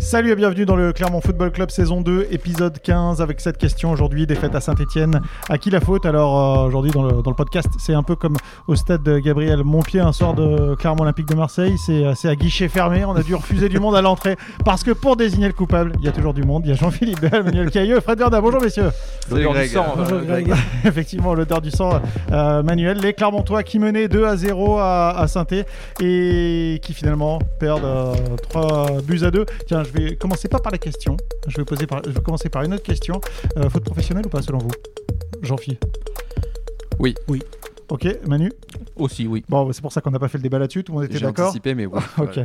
Salut et bienvenue dans le Clermont Football Club saison 2, épisode 15, avec cette question aujourd'hui, défaite à Saint-Etienne. À qui la faute? Alors euh, aujourd'hui dans le, dans le podcast, c'est un peu comme au stade de Gabriel Montpied un soir de Clermont Olympique de Marseille, c'est euh, c'est à guichet fermé, on a dû refuser du monde à l'entrée, parce que pour désigner le coupable, il y a toujours du monde, il y a Jean-Philippe Bell, Manuel Cailleux, Fred Verda, bonjour messieurs L'odeur du sang, Bonjour euh, Greg. Effectivement, l'odeur du sang, euh, Manuel. Les Clermontois qui menaient 2 à 0 à, à saint et qui finalement perdent euh, 3 buts à 2. Tiens, je vais commencer pas par la question. Je vais, poser par, je vais commencer par une autre question. Euh, faute professionnelle ou pas selon vous? Jean-Phi Oui. Oui. Ok, Manu? Aussi, oui. Bon, c'est pour ça qu'on n'a pas fait le débat là-dessus, tout le monde était J'ai d'accord. anticipé, mais oui. Ok.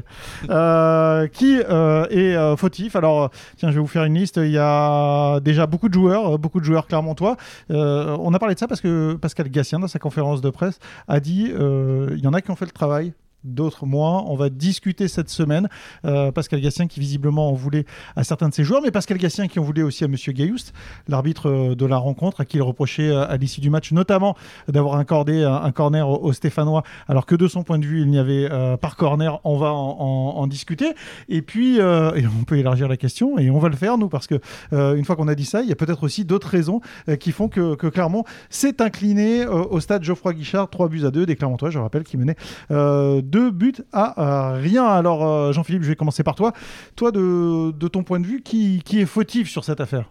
Euh, qui euh, est euh, fautif? Alors, tiens, je vais vous faire une liste. Il y a déjà beaucoup de joueurs, beaucoup de joueurs clermontois. Euh, on a parlé de ça parce que Pascal Gassien, dans sa conférence de presse, a dit euh, il y en a qui ont fait le travail. D'autres moins. On va discuter cette semaine. Euh, Pascal Gassien qui visiblement en voulait à certains de ses joueurs, mais Pascal Gassien qui en voulait aussi à Monsieur Gayoust, l'arbitre euh, de la rencontre, à qui il reprochait euh, à l'issue du match, notamment d'avoir accordé un, corner au, Stéphanois, alors que de son point de vue, il n'y avait euh, par corner. On va en, discuter. Et puis, on peut élargir la question, et on va le faire, nous, parce que une fois qu'on a dit ça, il y a peut-être aussi d'autres raisons qui font que, que Clermont s'est incliné au stade Geoffroy Guichard, 3 buts à 2, des Clermontois, je rappelle, qui menaient euh, deux buts à euh, rien. Alors, euh, Jean-Philippe, je vais commencer par toi. Toi, de, ton point de vue, qui, est fautif sur cette affaire?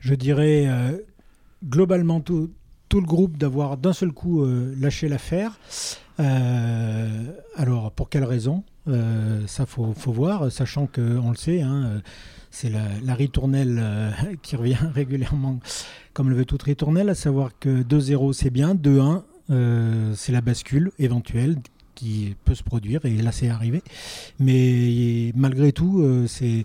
Je dirais euh, globalement tout, le groupe d'avoir d'un seul coup lâché l'affaire. Alors, pour quelle raison? Ça, faut, faut voir, sachant que on le sait, hein, c'est la, ritournelle qui revient régulièrement, comme le veut toute ritournelle, à savoir que 2-0 c'est bien, 2-1 euh, c'est la bascule éventuelle qui peut se produire et là c'est arrivé mais malgré tout euh, c'est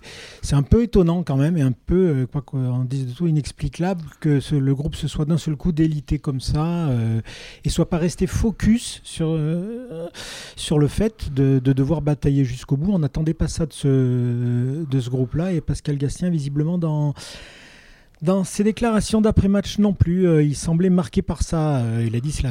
un peu étonnant quand même et un peu, euh, quoi qu'on dise de tout, inexplicable que le groupe se soit d'un seul coup délité comme ça euh, et soit pas resté focus sur, euh, sur le fait de, de devoir batailler jusqu'au bout. On n'attendait pas ça de ce, de ce groupe-là et Pascal Gastien, visiblement, dans. Dans ses déclarations d'après-match non plus, il semblait marqué par ça. Il a dit c'est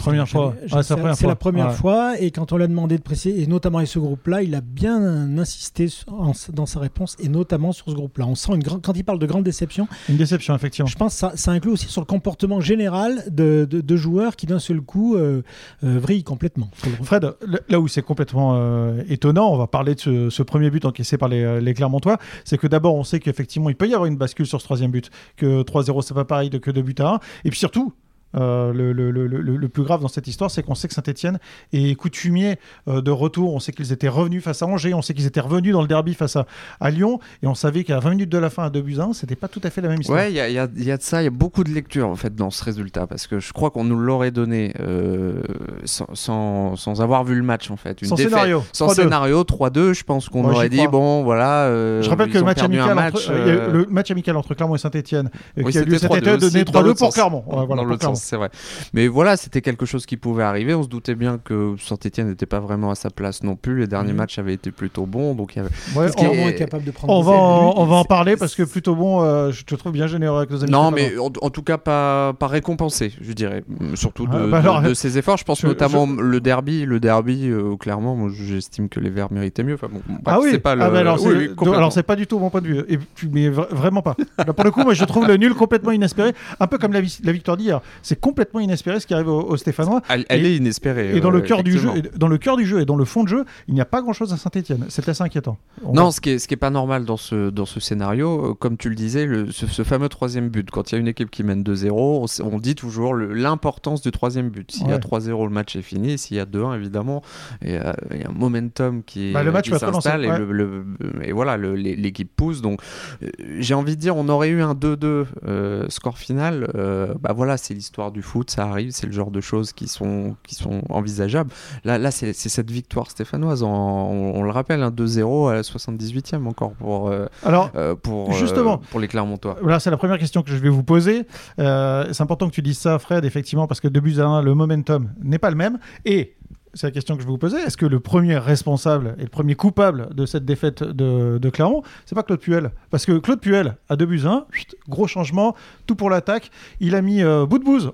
Première fois. Ouais, c'est la première la fois. première Ouais. fois. Et quand on l'a demandé de préciser, et notamment avec ce groupe-là, il a bien insisté en- dans sa réponse, et notamment sur ce groupe-là. On sent une grande, quand il parle de grande déception, Une déception, effectivement. je pense que ça, ça inclut aussi sur le comportement général de, de- de joueurs qui d'un seul coup euh, euh, vrillent complètement. Fred, là où c'est complètement euh, étonnant, on va parler de ce, ce premier but encaissé par les, les Clermontois, c'est que d'abord on sait qu'effectivement il peut y avoir une bascule sur ce troisième but, que 3-0 c'est pas pareil de, que 2 buts à 1, et puis surtout. Euh, le, le- le- le- le plus grave dans cette histoire, c'est qu'on sait que Saint-Etienne est coutumier euh, de retour. On sait qu'ils étaient revenus face à Angers, on sait qu'ils étaient revenus dans le derby face à, à Lyon, et on savait qu'à 20 minutes de la fin à 2 buts à 1, c'était pas tout à fait la même histoire. Ouais, il y a, il y a- il y a de ça, il y a beaucoup de lectures en fait dans ce résultat parce que je crois qu'on nous l'aurait donné euh, sans, sans, sans avoir vu le match en fait. Une Sans défaite- scénario. Sans 3-2. scénario, 3-2, je pense qu'on aurait dit bon voilà. Je rappelle que le match, amical entre, le match amical Clermont et Saint-Etienne, Oui, qui a lieu cet 3-2 été, donné dans 3-2 l'autre pour. Clermont. Voilà, c'est vrai. Mais voilà, c'était quelque chose qui pouvait arriver. On se doutait bien que Saint-Etienne n'était pas vraiment à sa place non plus. Les derniers Mhm. matchs avaient été plutôt bons, donc il y avait. Ouais, on- est capable de prendre On va, en, buts. on va en parler parce que plutôt bon, euh, je te trouve bien généreux avec nos amis. Non, mais en, en tout cas pas, pas récompensé, je dirais. Mm, Surtout de, Ah, bah de- alors, de ses efforts. Je pense je- notamment le derby. Le derby, euh, clairement, moi, j'estime que les Verts méritaient mieux. Enfin, bon, bref, ah oui, c'est pas le. ah bah alors, oui, c'est, oui, donc, complètement. alors c'est pas du tout mon point de vue. Et puis, mais vra- vraiment pas. Là, pour le coup, moi je trouve le nul complètement inespéré, un peu comme la, vi- la victoire d'hier. C'est complètement inespéré ce qui arrive aux, aux Stéphanois. Elle, elle et- est inespérée. Et dans euh, le cœur du jeu, et dans le cœur du jeu et dans le fond de jeu, il n'y a pas grand-chose à Saint-Etienne. C'est assez inquiétant. On Non, va- ce qui, est, ce qui est pas normal dans ce, dans ce scénario, euh, comme tu le disais, le- ce, ce fameux troisième but, quand il y a une équipe qui mène 2-0, on, dit toujours l'importance du troisième but. S'il y a Ouais. 3-0, le match est fini. S'il y a 2-1, évidemment, et, euh, il y a un momentum qui, Bah, qui s'installe et, ouais. le- le- et voilà, l'équipe pousse. Donc, euh, j'ai envie de dire, on aurait eu un 2-2 euh, score final. euh, bah voilà, c'est l'histoire du foot, ça arrive, c'est le genre de choses qui sont, qui sont envisageables. Là, là c'est cette victoire stéphanoise, en- on, on le rappelle, un 2-0 à la 78e encore pour, euh, Alors, euh, pour, euh, Justement. pour les Clermontois. Voilà, c'est la première question que je vais vous poser. Euh, c'est important que tu dises ça, Fred, effectivement, parce que de buts à 1, le momentum n'est pas le même. Et c'est la question que je vais vous poser. Est-ce que le premier responsable et le premier coupable de cette défaite de, de Clermont, c'est pas Claude Puel? Parce que Claude Puel, à 2 buts 1, gros changement, tout pour l'attaque. Il a mis euh,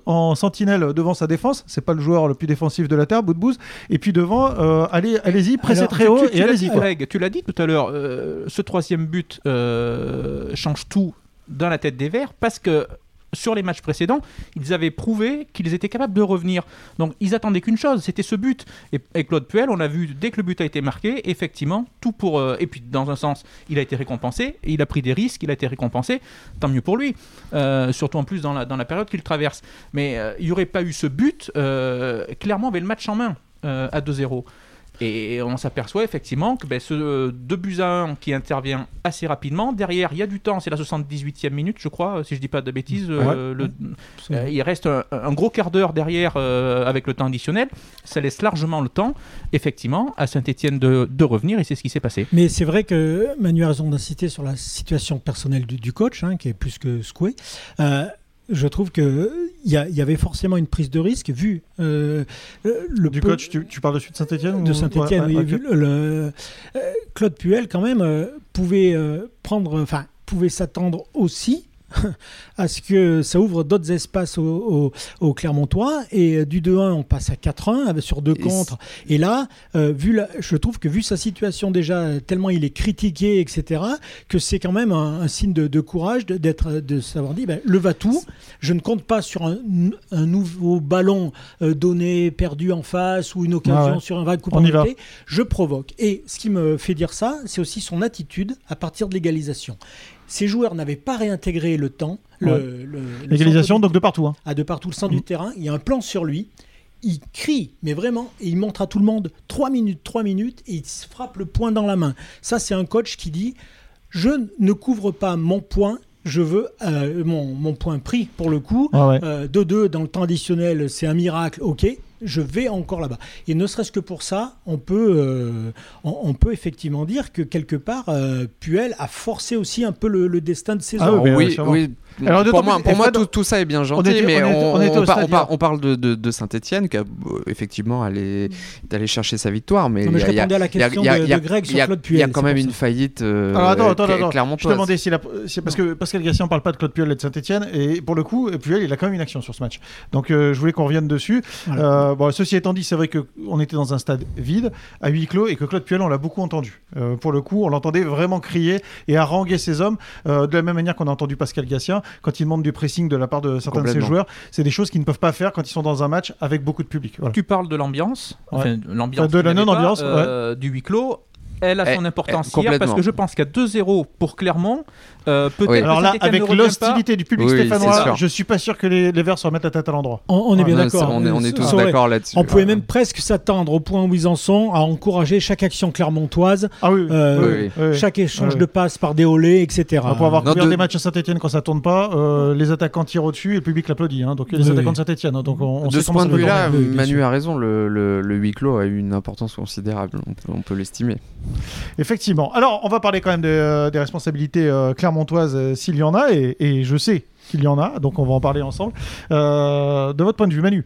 en sentinelle devant sa défense. C'est pas le joueur le plus défensif de la Terre, Boudbouz. Et puis devant, euh, allez, allez-y, pressez Alors, très haut tu- tu et allez-y. Greg, tu l'as dit tout à l'heure, euh, ce troisième but euh, change tout dans la tête des Verts parce que sur les matchs précédents, ils avaient prouvé qu'ils étaient capables de revenir. Donc ils attendaient qu'une chose, c'était ce but. Et, Claude Puel, on a vu dès que le but a été marqué, effectivement, tout pour. euh, et puis dans un sens, il a été récompensé, il a pris des risques, il a été récompensé, tant mieux pour lui. Euh, surtout en plus dans la, dans la période qu'il traverse. Mais euh, il n'y aurait pas eu ce but, clairement, avait le match en main à 2-0. Et on s'aperçoit effectivement que ben, ce 2 buts à 1 qui intervient assez rapidement, derrière il y a du temps, c'est la 78e minute je crois, si je dis pas de bêtises, euh, le- euh, il reste un, un gros quart d'heure derrière euh, avec le temps additionnel, ça laisse largement le temps effectivement à Saint-Etienne de, de revenir et c'est ce qui s'est passé. Mais c'est vrai que Manu a raison d'insister sur la situation personnelle du, du coach, hein, qui est plus que secoué. Je trouve qu'il y, a- y avait forcément une prise de risque, vu euh, euh, le Du peu- coach, tu, tu parles de suite Saint-Etienne de Saint-Etienne. oui, vu le- le- euh, Claude Puel, quand même, pouvait prendre, enfin, pouvait s'attendre aussi à ce que ça ouvre d'autres espaces au, au- au Clermontois. Et euh, du 2-1, on passe à 4-1 avec- sur deux Et contre. Et là, euh, vu la- je trouve que vu sa situation déjà, euh, tellement il est critiqué, etc., que c'est quand même un, un signe de, de courage de, d'être, de savoir dire, ben, le va-tout. Je ne compte pas sur un, un nouveau ballon euh, donné, perdu en face, ou une occasion Ah ouais. sur un vrai coup penalty. Je provoque. Et ce qui me fait dire ça, c'est aussi son attitude à partir de l'égalisation. Ces joueurs n'avaient pas réintégré le temps. Ouais. L'égalisation, donc de partout. hein. du- à de partout le centre Mm. du terrain. Il y a un plan sur lui. Il crie, mais vraiment, et il montre à tout le monde 3 minutes, 3 minutes, et il se frappe le poing dans la main. Ça, c'est un coach qui dit Je ne couvre pas mon point, je veux euh, mon, mon point pris pour le coup. Ah ouais. Euh, 2-2 dans le temps additionnel, c'est un miracle, ok. Je vais encore là-bas. Et ne serait-ce que pour ça, on peut, euh, on, on peut effectivement dire que quelque part, euh, Puel a forcé aussi un peu le, le destin de ses Ah hommes. oui, oui. Alors, pour moi, pour tout, tout ça est bien gentil, était- mais on on, on était on par- on par- on parle de, de- de Saint-Etienne qui a euh, effectivement allé, chercher sa victoire, mais Non, mais il y je a- il y a- répondais à la il y a- question il y a- de, il y a- de Greg il sur y a- Claude il y a Puel. quand même une faillite. euh, Alors attends, attends, attends. Je clermontoise. te demandais si la... c'est parce que Pascal Gassien parle pas de Claude Puel et de Saint-Etienne et pour le coup Puel il a quand même une action sur ce match. Donc euh, je voulais qu'on revienne dessus. Voilà. Euh, bon, ceci étant dit, c'est vrai que on était dans un stade vide, à huis clos et que Claude Puel on l'a beaucoup entendu. Euh, pour le coup, on l'entendait vraiment crier et haranguer ses hommes de la même manière qu'on a entendu Pascal Gassien quand il demande du pressing de la part de certains de ses joueurs. C'est des choses qu'ils ne peuvent pas faire quand ils sont dans un match avec beaucoup de public. Voilà. Tu parles de l'ambiance, enfin, l'ambiance Enfin, de la non-ambiance, euh, du huis clos. Elle a Eh, son importance eh, hier parce que je pense qu'à 2-0 pour Clermont, euh, peut-être Oui. que Alors là, avec l'hostilité du public Oui, stéphanois, je suis pas sûr que les, les Verts se remettent la tête à l'endroit. On, on est bien Non, d'accord. On est, on est tous aurait- d'accord là-dessus. On pouvait même presque s'attendre au point où ils en sont à encourager chaque action clermontoise, Ah oui, euh, oui, oui, oui. chaque échange Ouais. de passes par déolé, etc. Ah, pour avoir couvert de- des matchs à Saint-Etienne quand ça tourne pas, euh, les attaquants tirent au-dessus et le public l'applaudit. hein. donc les Oui, attaquants de Saint-Etienne. hein. donc on, on de ce point de vue-là, bien Manu a raison, le, huis clos a eu une importance considérable, on peut, l'estimer. Effectivement. Alors, on va parler quand même de, des responsabilités euh, clermontoises euh, s'il y en a, et, et je sais qu'il y en a, donc on va en parler ensemble. Euh, de votre point de vue, Manu,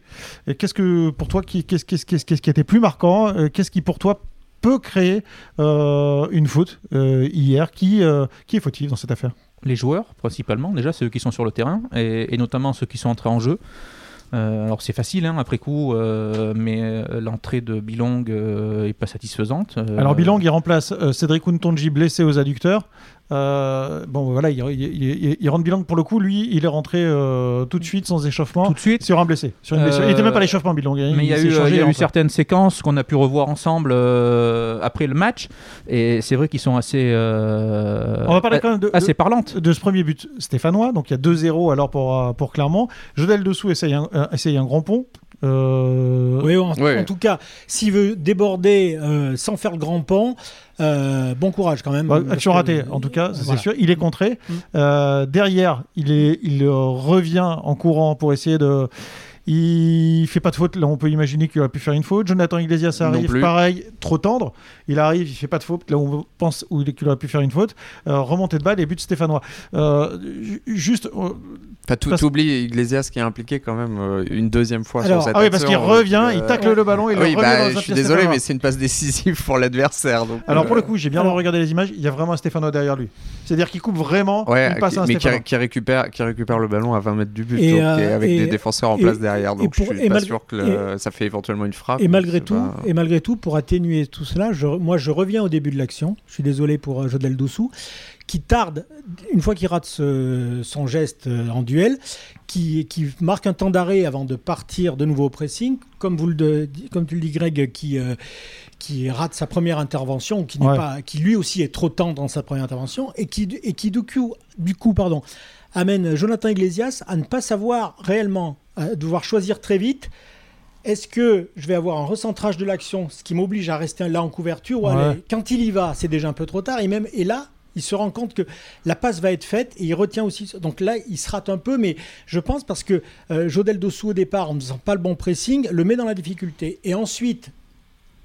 qu'est-ce que pour toi, qui- qu'est-ce qu'est-ce- qu'est-ce- qu'est-ce qui était plus marquant euh, Qu'est-ce qui pour toi peut créer une faute hier qui, qui est fautif dans cette affaire? Les joueurs, principalement, déjà, ceux qui sont sur le terrain, et, et notamment ceux qui sont entrés en jeu. Euh, alors c'est facile hein, après coup, euh, mais l'entrée de Bilong euh, est pas satisfaisante. Alors Bilang, il remplace Cédric Untonji blessé aux adducteurs. Euh, bon, voilà, il, il, il- il rentre Bilang pour le coup. Lui, il est rentré euh, tout de suite sans échauffement tout de suite. sur un blessé. Sur une Euh, blessure. Il était même pas à l'échauffement, Bilang. Mais il y a eu, changé, il y a eu rentre. certaines séquences qu'on a pu revoir ensemble euh, après le match, et c'est vrai qu'ils sont assez, euh, On va parler quand même de, assez parlantes. de ce premier but stéphanois. Donc il y a 2-0 alors pour, euh, pour Clermont. Jodel dessous essaye un, euh, essaye un grand pont. Euh, Oui, en, Ouais. en tout cas, s'il veut déborder euh, sans faire le grand pont, euh, bon courage quand même. bah, action que- ratée, en tout cas, c'est Voilà. sûr. Il est contré. Mm. Euh, derrière, il, est, il revient en courant pour essayer de. Il fait pas de faute. Là, on peut imaginer qu'il aurait pu faire une faute. Jonathan Iglesias arrive, pareil, trop tendre. Il arrive, il fait pas de faute. Là, on pense qu'il aurait pu faire une faute. Euh, remontée de balle et but stéphanois. Euh, ju- juste. euh, Enfin, tout Parce- Iglesias qui est impliqué quand même euh, une deuxième fois Alors- sur cette Ah oui, parce qu'il revient, donc, il euh, tacle le ballon, il ah le oui, remet bah, dans un je suis désolé, stéphanois. mais c'est une passe décisive pour l'adversaire. donc, Alors euh, pour le coup, j'ai bien regardé les images, il y a vraiment un Stéphanois derrière lui. C'est-à-dire qu'il coupe vraiment, Ouais, il passe qui- à un mais qui, récupère, qui récupère le ballon à 20 mètres du but, Et, donc, euh, et avec et- des défenseurs en et- place derrière. Et Donc pour- je et suis pas mal- sûr que le- ça fait éventuellement une frappe. Et malgré tout, pas- et malgré tout, pour atténuer tout cela, je- moi je reviens au début de l'action. Je suis désolé pour euh, Jodel Dossou, qui tarde une fois qu'il rate ce- son geste euh, en duel, qui, qui marque un temps d'arrêt avant de partir de nouveau au pressing, comme vous le de- comme tu le dis Greg, qui euh, qui rate sa première intervention, qui n'est Ouais. pas, qui lui aussi est trop tendre dans sa première intervention, et qui et qui du coup, du coup pardon, amène Jonathan Iglesias à ne pas savoir réellement, à devoir choisir très vite est-ce que je vais avoir un recentrage de l'action, ce qui m'oblige à rester là en couverture ou aller- Quand il y va, c'est déjà un peu trop tard. Et même et là, il se rend compte que la passe va être faite et il retient aussi. Donc là, il se rate un peu, mais je pense parce que euh, Jodel Dossou au départ, en ne faisant pas le bon pressing, le met dans la difficulté. Et ensuite,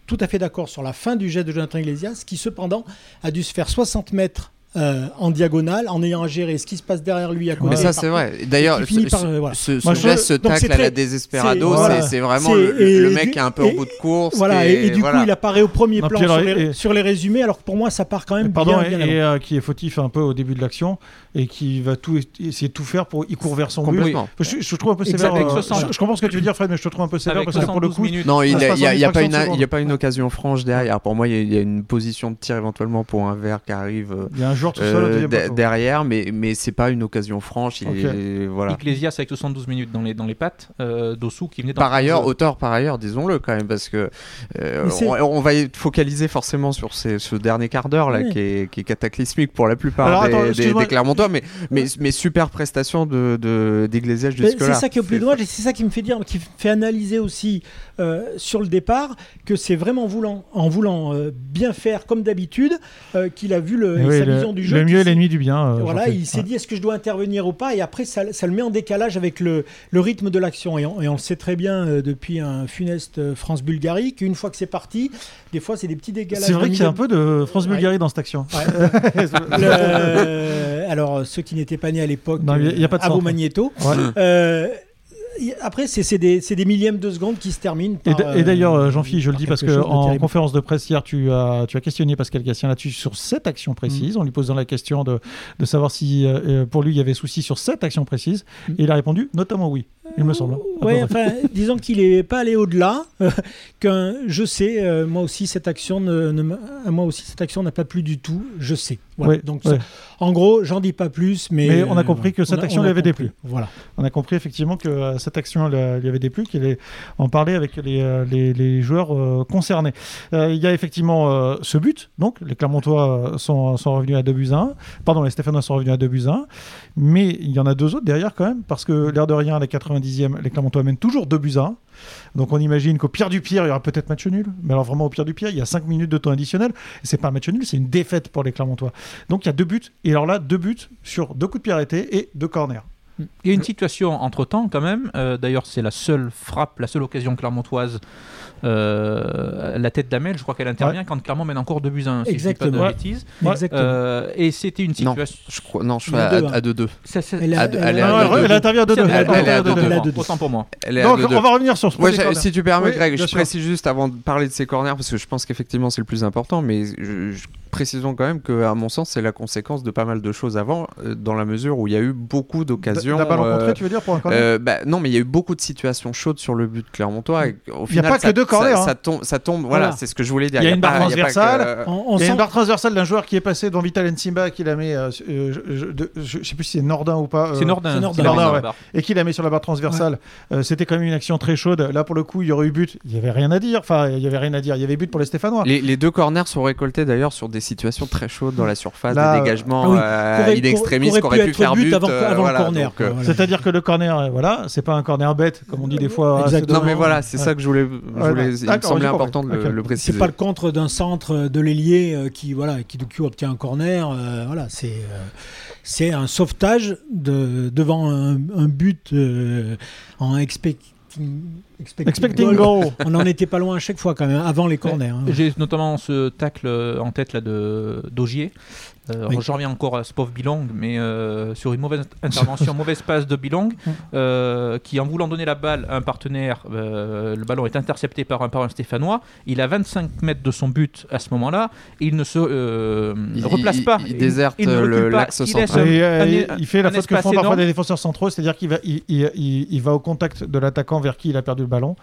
tout à fait d'accord sur la fin du jet de Jonathan Iglesias, qui cependant a dû se faire 60 mètres. Euh, en diagonale, en ayant à gérer ce qui se passe derrière lui à côté. Mais ça, c'est vrai. D'ailleurs, ce, par, euh, voilà. ce, Moi, ce je- geste, ce tacle à la très- desesperado, c'est- voilà. vraiment le, et le du- mec qui est un peu et- en bout de course. Voilà, et, du voilà. coup, il apparaît au premier Non, plan sur, les, et- sur les résumés, alors que pour moi, ça part quand même Pardon, bien, bien et, avant. euh, qui est fautif un peu au début de l'action et qui va tout essayer de tout faire pour il court vers son but. Complètement. Je, je trouve un peu sévère. avec euh, 60. je, je comprends ce que tu veux dire, Fred, mais je te trouve un peu sévère parce que pour le 72 coup. Non, il Ça se n'y a, pas une une, fraction de il y a pas une occasion franche derrière. Pour moi, il y a- une position de tir éventuellement pour un verre qui arrive euh, il y a un joueur tout seul au euh, deuxième de- poteau. derrière, mais, mais c'est pas une occasion franche. Il Ok. est- voilà. Iglesias avec 72 minutes dans les, dans les pattes, euh, Dossou qui venait Par ailleurs, au auteur par ailleurs, disons-le quand même, parce que euh, on, on va focaliser forcément sur ces- ce dernier quart d'heure là, Oui. qui, est, qui est cataclysmique pour la plupart Alors, des, attends, des- des Clermontois, mais, mais, mais super prestation de, de, d'Iglesias Mais jusque-là. C'est ça qui est au plus dommage et c'est ça qui me fait dire, qui fait analyser aussi euh, sur le départ que c'est vraiment voulant, en voulant euh, bien faire comme d'habitude euh, qu'il a vu le, Et oui, sa le, vision du jeu. le mieux est l'ennemi du bien. euh, Voilà, il s'est Ouais. dit est-ce que je dois intervenir ou pas? Et après ça, ça le met en décalage avec le, le rythme de l'action et on, et on le sait très bien euh, depuis un funeste euh, France-Bulgarie qu'une fois que c'est parti, des fois c'est des petits décalages. C'est vrai qu'il y a un peu de France-Bulgarie dans cette action. Le- Alors ceux qui n'étaient pas nés à l'époque, il y a- pas de vos après, c'est des, millièmes de seconde qui se terminent. Et, par, d- et d'ailleurs, euh, Jean-Philippe, je le dis parce quelque que chose de en terrible. conférence de presse hier, tu as, tu as questionné Pascal Gassien là-dessus sur cette action précise, Mm. en lui posant la question de, de savoir si euh, euh, pour lui il y avait souci sur cette action précise. Mm. Et il a répondu notamment oui, il me semble. Ouais, Ah, enfin, disons qu'il n'est pas allé au-delà. euh, qu'un, je sais, euh, moi aussi cette action ne, ne m'a- à moi aussi cette action n'a pas plu du tout. Je sais. Voilà. Ouais, Donc, ouais. ça- en gros, j'en dis pas plus, mais, Mais on a compris que cette a- action lui avait déplu. Voilà. On a compris effectivement que cette action le- lui avait déplu, qu'il en parlait avec les, euh, joueurs euh, concernés. Euh, il y a effectivement ce but, donc les Clermontois sont, revenus à 2 buts à 1. Pardon, les Stéphanois sont revenus à 2 buts à 1. Mais il y en a deux autres derrière quand même, parce que l'air de rien, à la 90e, les Clermontois mènent toujours 2 buts à 1. Donc on imagine qu'au pire du pire, il y aura peut-être match nul. Mais alors vraiment au pire du pire, il y a 5 minutes de temps additionnel. C'est pas un match nul, c'est une défaite pour les Clermontois. Donc il y a deux buts. Et alors là, deux buts sur deux coups de pied arrêtés et deux corners. Il y a une situation entre temps quand même. euh, D'ailleurs, c'est la seule frappe, la seule occasion clermontoise. euh, la tête d'Amel, je crois qu'elle intervient quand Clermont mène encore 2 buts à 1. Si je dis pas Exactement. de Ouais. bêtises. Ouais. Exactement. Euh, et c'était une Non, situation. je crois, non, je crois à hein. à 2-2. Ça, c'est- Elle a- à deux- elle elle à deux, elle, elle intervient à 2-2. Elle- elle- elle- elle est à elle- deux, autant- deux. autant- Autant pour moi. Elle est à Donc 2-2. on va revenir sur ce Ouais, si tu permets, Greg, je précise juste avant de parler de ces corners, parce que je pense qu'effectivement c'est le plus important, mais je, je- précisons quand même que, à mon sens, c'est la conséquence de pas mal de choses avant, euh, dans la mesure où il y a eu beaucoup d'occasions. La balle euh, rencontrée, tu veux dire, pour un corner euh, bah, non, mais il y a eu beaucoup de situations chaudes sur le but clermontois. et au Il y a final, pas que ça- deux corners, Ça, hein. ça tombe, ça tombe. Voilà, Voilà. c'est ce que je voulais dire. Il y a une pas- barre pas que, transversale. euh, Il y a une barre transversale d'un joueur qui est passé devant Vital Nsimba qui la met, euh, euh, je, de- je sais plus si c'est Nordin ou pas, euh, C'est Nordin. dans et qui la met sur la barre transversale. Euh, C'était quand même une action très chaude. Là, pour le coup, il y aurait eu but. Il y avait rien à dire. Enfin, il y avait rien à dire. Il y avait but pour les Stéphanois. Les, les deux corners sont récoltés d'ailleurs sur des situations très chaudes dans la surface, Là, des euh, dégagements ah oui, euh, in extremis qu'aurait qui auraient pu faire but avant, euh, avant voilà, le corner. donc, euh, voilà. C'est-à-dire que le corner, euh, voilà, c'est pas un corner bête, comme on dit des fois. Exactement. c'est Non mais voilà, c'est Ouais. ça que je voulais. je Ouais, voulais- ouais. il me semblait important de le, préciser. C'est pas le contre d'un centre de l'ailier euh, qui voilà qui du coup obtient un corner. euh, voilà, c'est euh, c'est un sauvetage de, devant un, un but euh, en expecting, expecting Expecting goal. goal. On n'en était pas loin à chaque fois quand même, avant les corners. hein. J'ai notamment ce tacle en tête là de d'Augier. Euh, Oui. Je reviens encore à ce pauvre Bilong, mais euh, sur une mauvaise intervention, mauvaise passe de Bilong, euh, qui en voulant donner la balle à un partenaire, euh, le ballon est intercepté par un, par un Stéphanois. Il a 25 mètres de son but à ce moment-là, et il ne se euh, Il- replace il- pas. il déserte il ne le- pas, l'axe central. un- Et, euh, un- il- fait la faute que font parfois des défenseurs centraux, c'est-à-dire qu'il va, il, il- il- il va au contact de l'attaquant vers qui il a perdu le ballon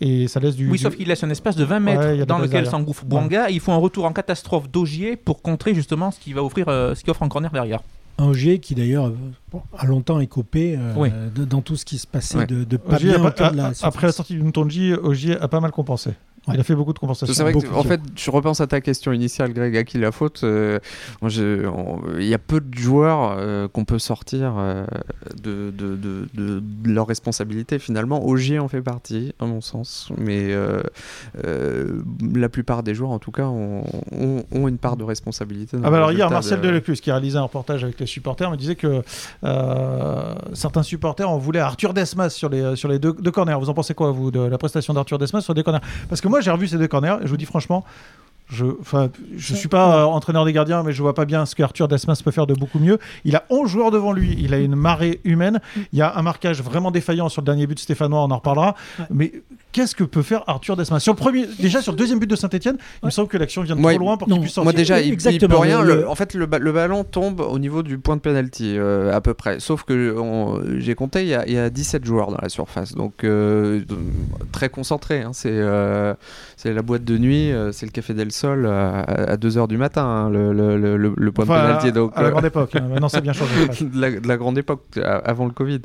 et ça laisse du. Oui, du- sauf qu'il laisse un espace de 20 mètres Ouais, dans lequel s'engouffre Bouanga. et Il faut un retour en catastrophe d'Augier pour contrer justement ce qui va offrir, euh, ce qui offre en corner derrière. Un Ogier qui d'ailleurs bon, a longtemps écopé euh, Oui. de- dans tout ce qui se passait Ouais. de, de pas Ogier a bien pas- autour de la a- surface. après la sortie du Ntonji, Ogier a pas mal compensé. Ouais. Il a fait beaucoup de compensations. C'est vrai que, en fait, je repense à ta question initiale, Greg, à qui la faute euh, Il y a peu de joueurs euh, qu'on peut sortir euh, de, de, de, leur responsabilité. Finalement, Ogier en fait partie, à mon sens. Mais la plupart des joueurs, en tout cas, ont, ont- ont une part de responsabilité. dans Ah bah alors hier, Marcel de- Delecluse, qui a réalisé un reportage avec les supporters, me disait que certains supporters en voulaient Arthur Desmas sur les, sur les deux, deux corners. Vous en pensez quoi, vous, de la prestation d'Arthur Desmas sur les deux corners? Parce que moi, j'ai revu ces deux corners. Et je vous dis franchement, je ne je suis pas euh, entraîneur des gardiens, mais je vois pas bien ce qu'Arthur Desmas peut faire de beaucoup mieux. Il a 11 joueurs devant lui, il a une marée humaine, il y a un marquage vraiment défaillant sur le dernier but stéphanois, on en reparlera. Ouais. Mais qu'est-ce que peut faire Arthur Desmas? Sur le premier, Déjà sur le deuxième but de Saint-Etienne, il me semble que l'action vient de Ouais, trop loin pour qu'il puisse sortir. Moi déjà, il, il Exactement, peut rien. le- en fait, le, ba- le ballon tombe au niveau du point de penalty euh, à peu près. Sauf que on- j'ai compté, il y, a, il y a 17 joueurs dans la surface, donc euh, de- très concentré. hein. C'est euh, c'est la boîte de nuit, c'est le café del Sol euh, à, 2h du matin, hein, le, le, le- le- le point Enfin, de penalty. à, Donc, à la euh, grande époque. hein. Maintenant, c'est bien changé. de, la, de la grande époque, avant le Covid.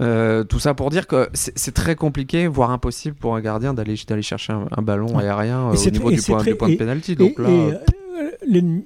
Euh, tout ça pour dire que c'est très compliqué, voire impossible pour un gardien d'aller chercher un, un ballon aérien euh, Et au c'est niveau du point, très- du point de et-. Et- Donc là, et, euh,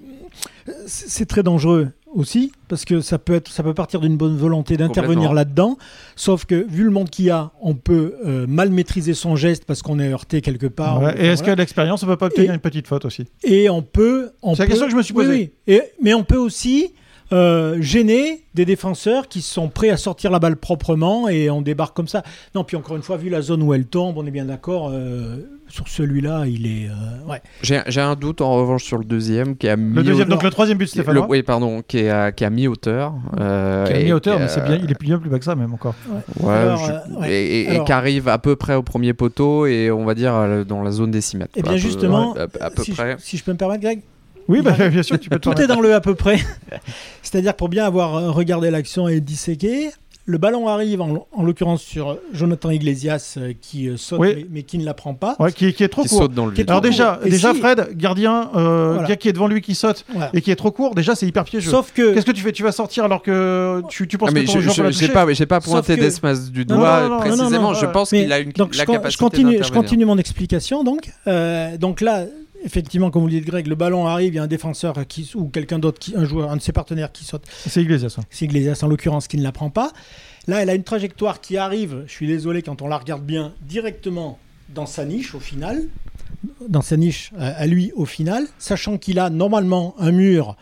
c'est très dangereux aussi parce que ça peut être, ça peut partir d'une bonne volonté d'intervenir là-dedans. Sauf que vu le monde qu'il y a, on peut euh, mal maîtriser son geste parce qu'on est heurté quelque part. Ouais. Et est-ce voilà. qu'à l'expérience, on peut pas obtenir Et- une petite faute aussi? Et on peut. on C'est la question que je me suis Oui, posée. oui. Et- mais on peut aussi euh, gêner des défenseurs qui sont prêts à sortir la balle proprement et on débarque comme ça. Non, puis encore une fois, vu la zone où elle tombe, on est bien d'accord. euh, sur celui-là, il est. euh, ouais. J'ai j'ai un doute en revanche sur le deuxième qui a mis Le deuxième, au- donc le troisième but, le- Stéphane. oui pardon qui est à, qui a mi-hauteur euh, Qui a et mis hauteur, qui mais c'est bien, il est bien plus bas que ça même encore. ouais, Alors, je- euh, ouais. et, et- et qui arrive à peu près au premier poteau et on va dire dans la zone des 6 mètres Eh quoi, bien, peu- justement, à, à peu si, près Je, si je peux me permettre, Greg. Oui, bah, bien sûr, tu peux Tout est dans le à peu près. C'est-à-dire pour bien avoir regardé l'action et disséqué, le ballon arrive en, en l'occurrence sur Jonathan Iglesias euh, qui euh, saute Oui. mais, mais qui ne la prend pas. Ouais, qui, qui est trop qui court. saute dans le Qui est vide. Alors déjà, court. Déjà si- Fred, gardien, euh, Voilà. gars qui est devant lui qui saute Voilà. et qui est trop court, déjà c'est hyper piégeux. Sauf que Qu'est-ce que tu fais? Tu vas sortir alors que tu, tu penses Ah, mais que ton je joueur peut la je- j'ai toucher pas, j'ai pas pointé que- Desmas du doigt non, non, non, précisément. non, non, je pense qu'il a une donc la je, capacité je continue, je continue mon explication donc. Euh, donc là, effectivement, comme vous le dites, Greg, le ballon arrive, il y a un défenseur qui, ou quelqu'un d'autre, qui, un joueur, un de ses partenaires qui saute. C'est Iglesias. hein. C'est Iglesias en l'occurrence qui ne la prend pas. Là, elle a une trajectoire qui arrive, je suis désolé quand on la regarde bien, directement dans sa niche au final. Dans sa niche à lui au final, sachant qu'il a normalement un mur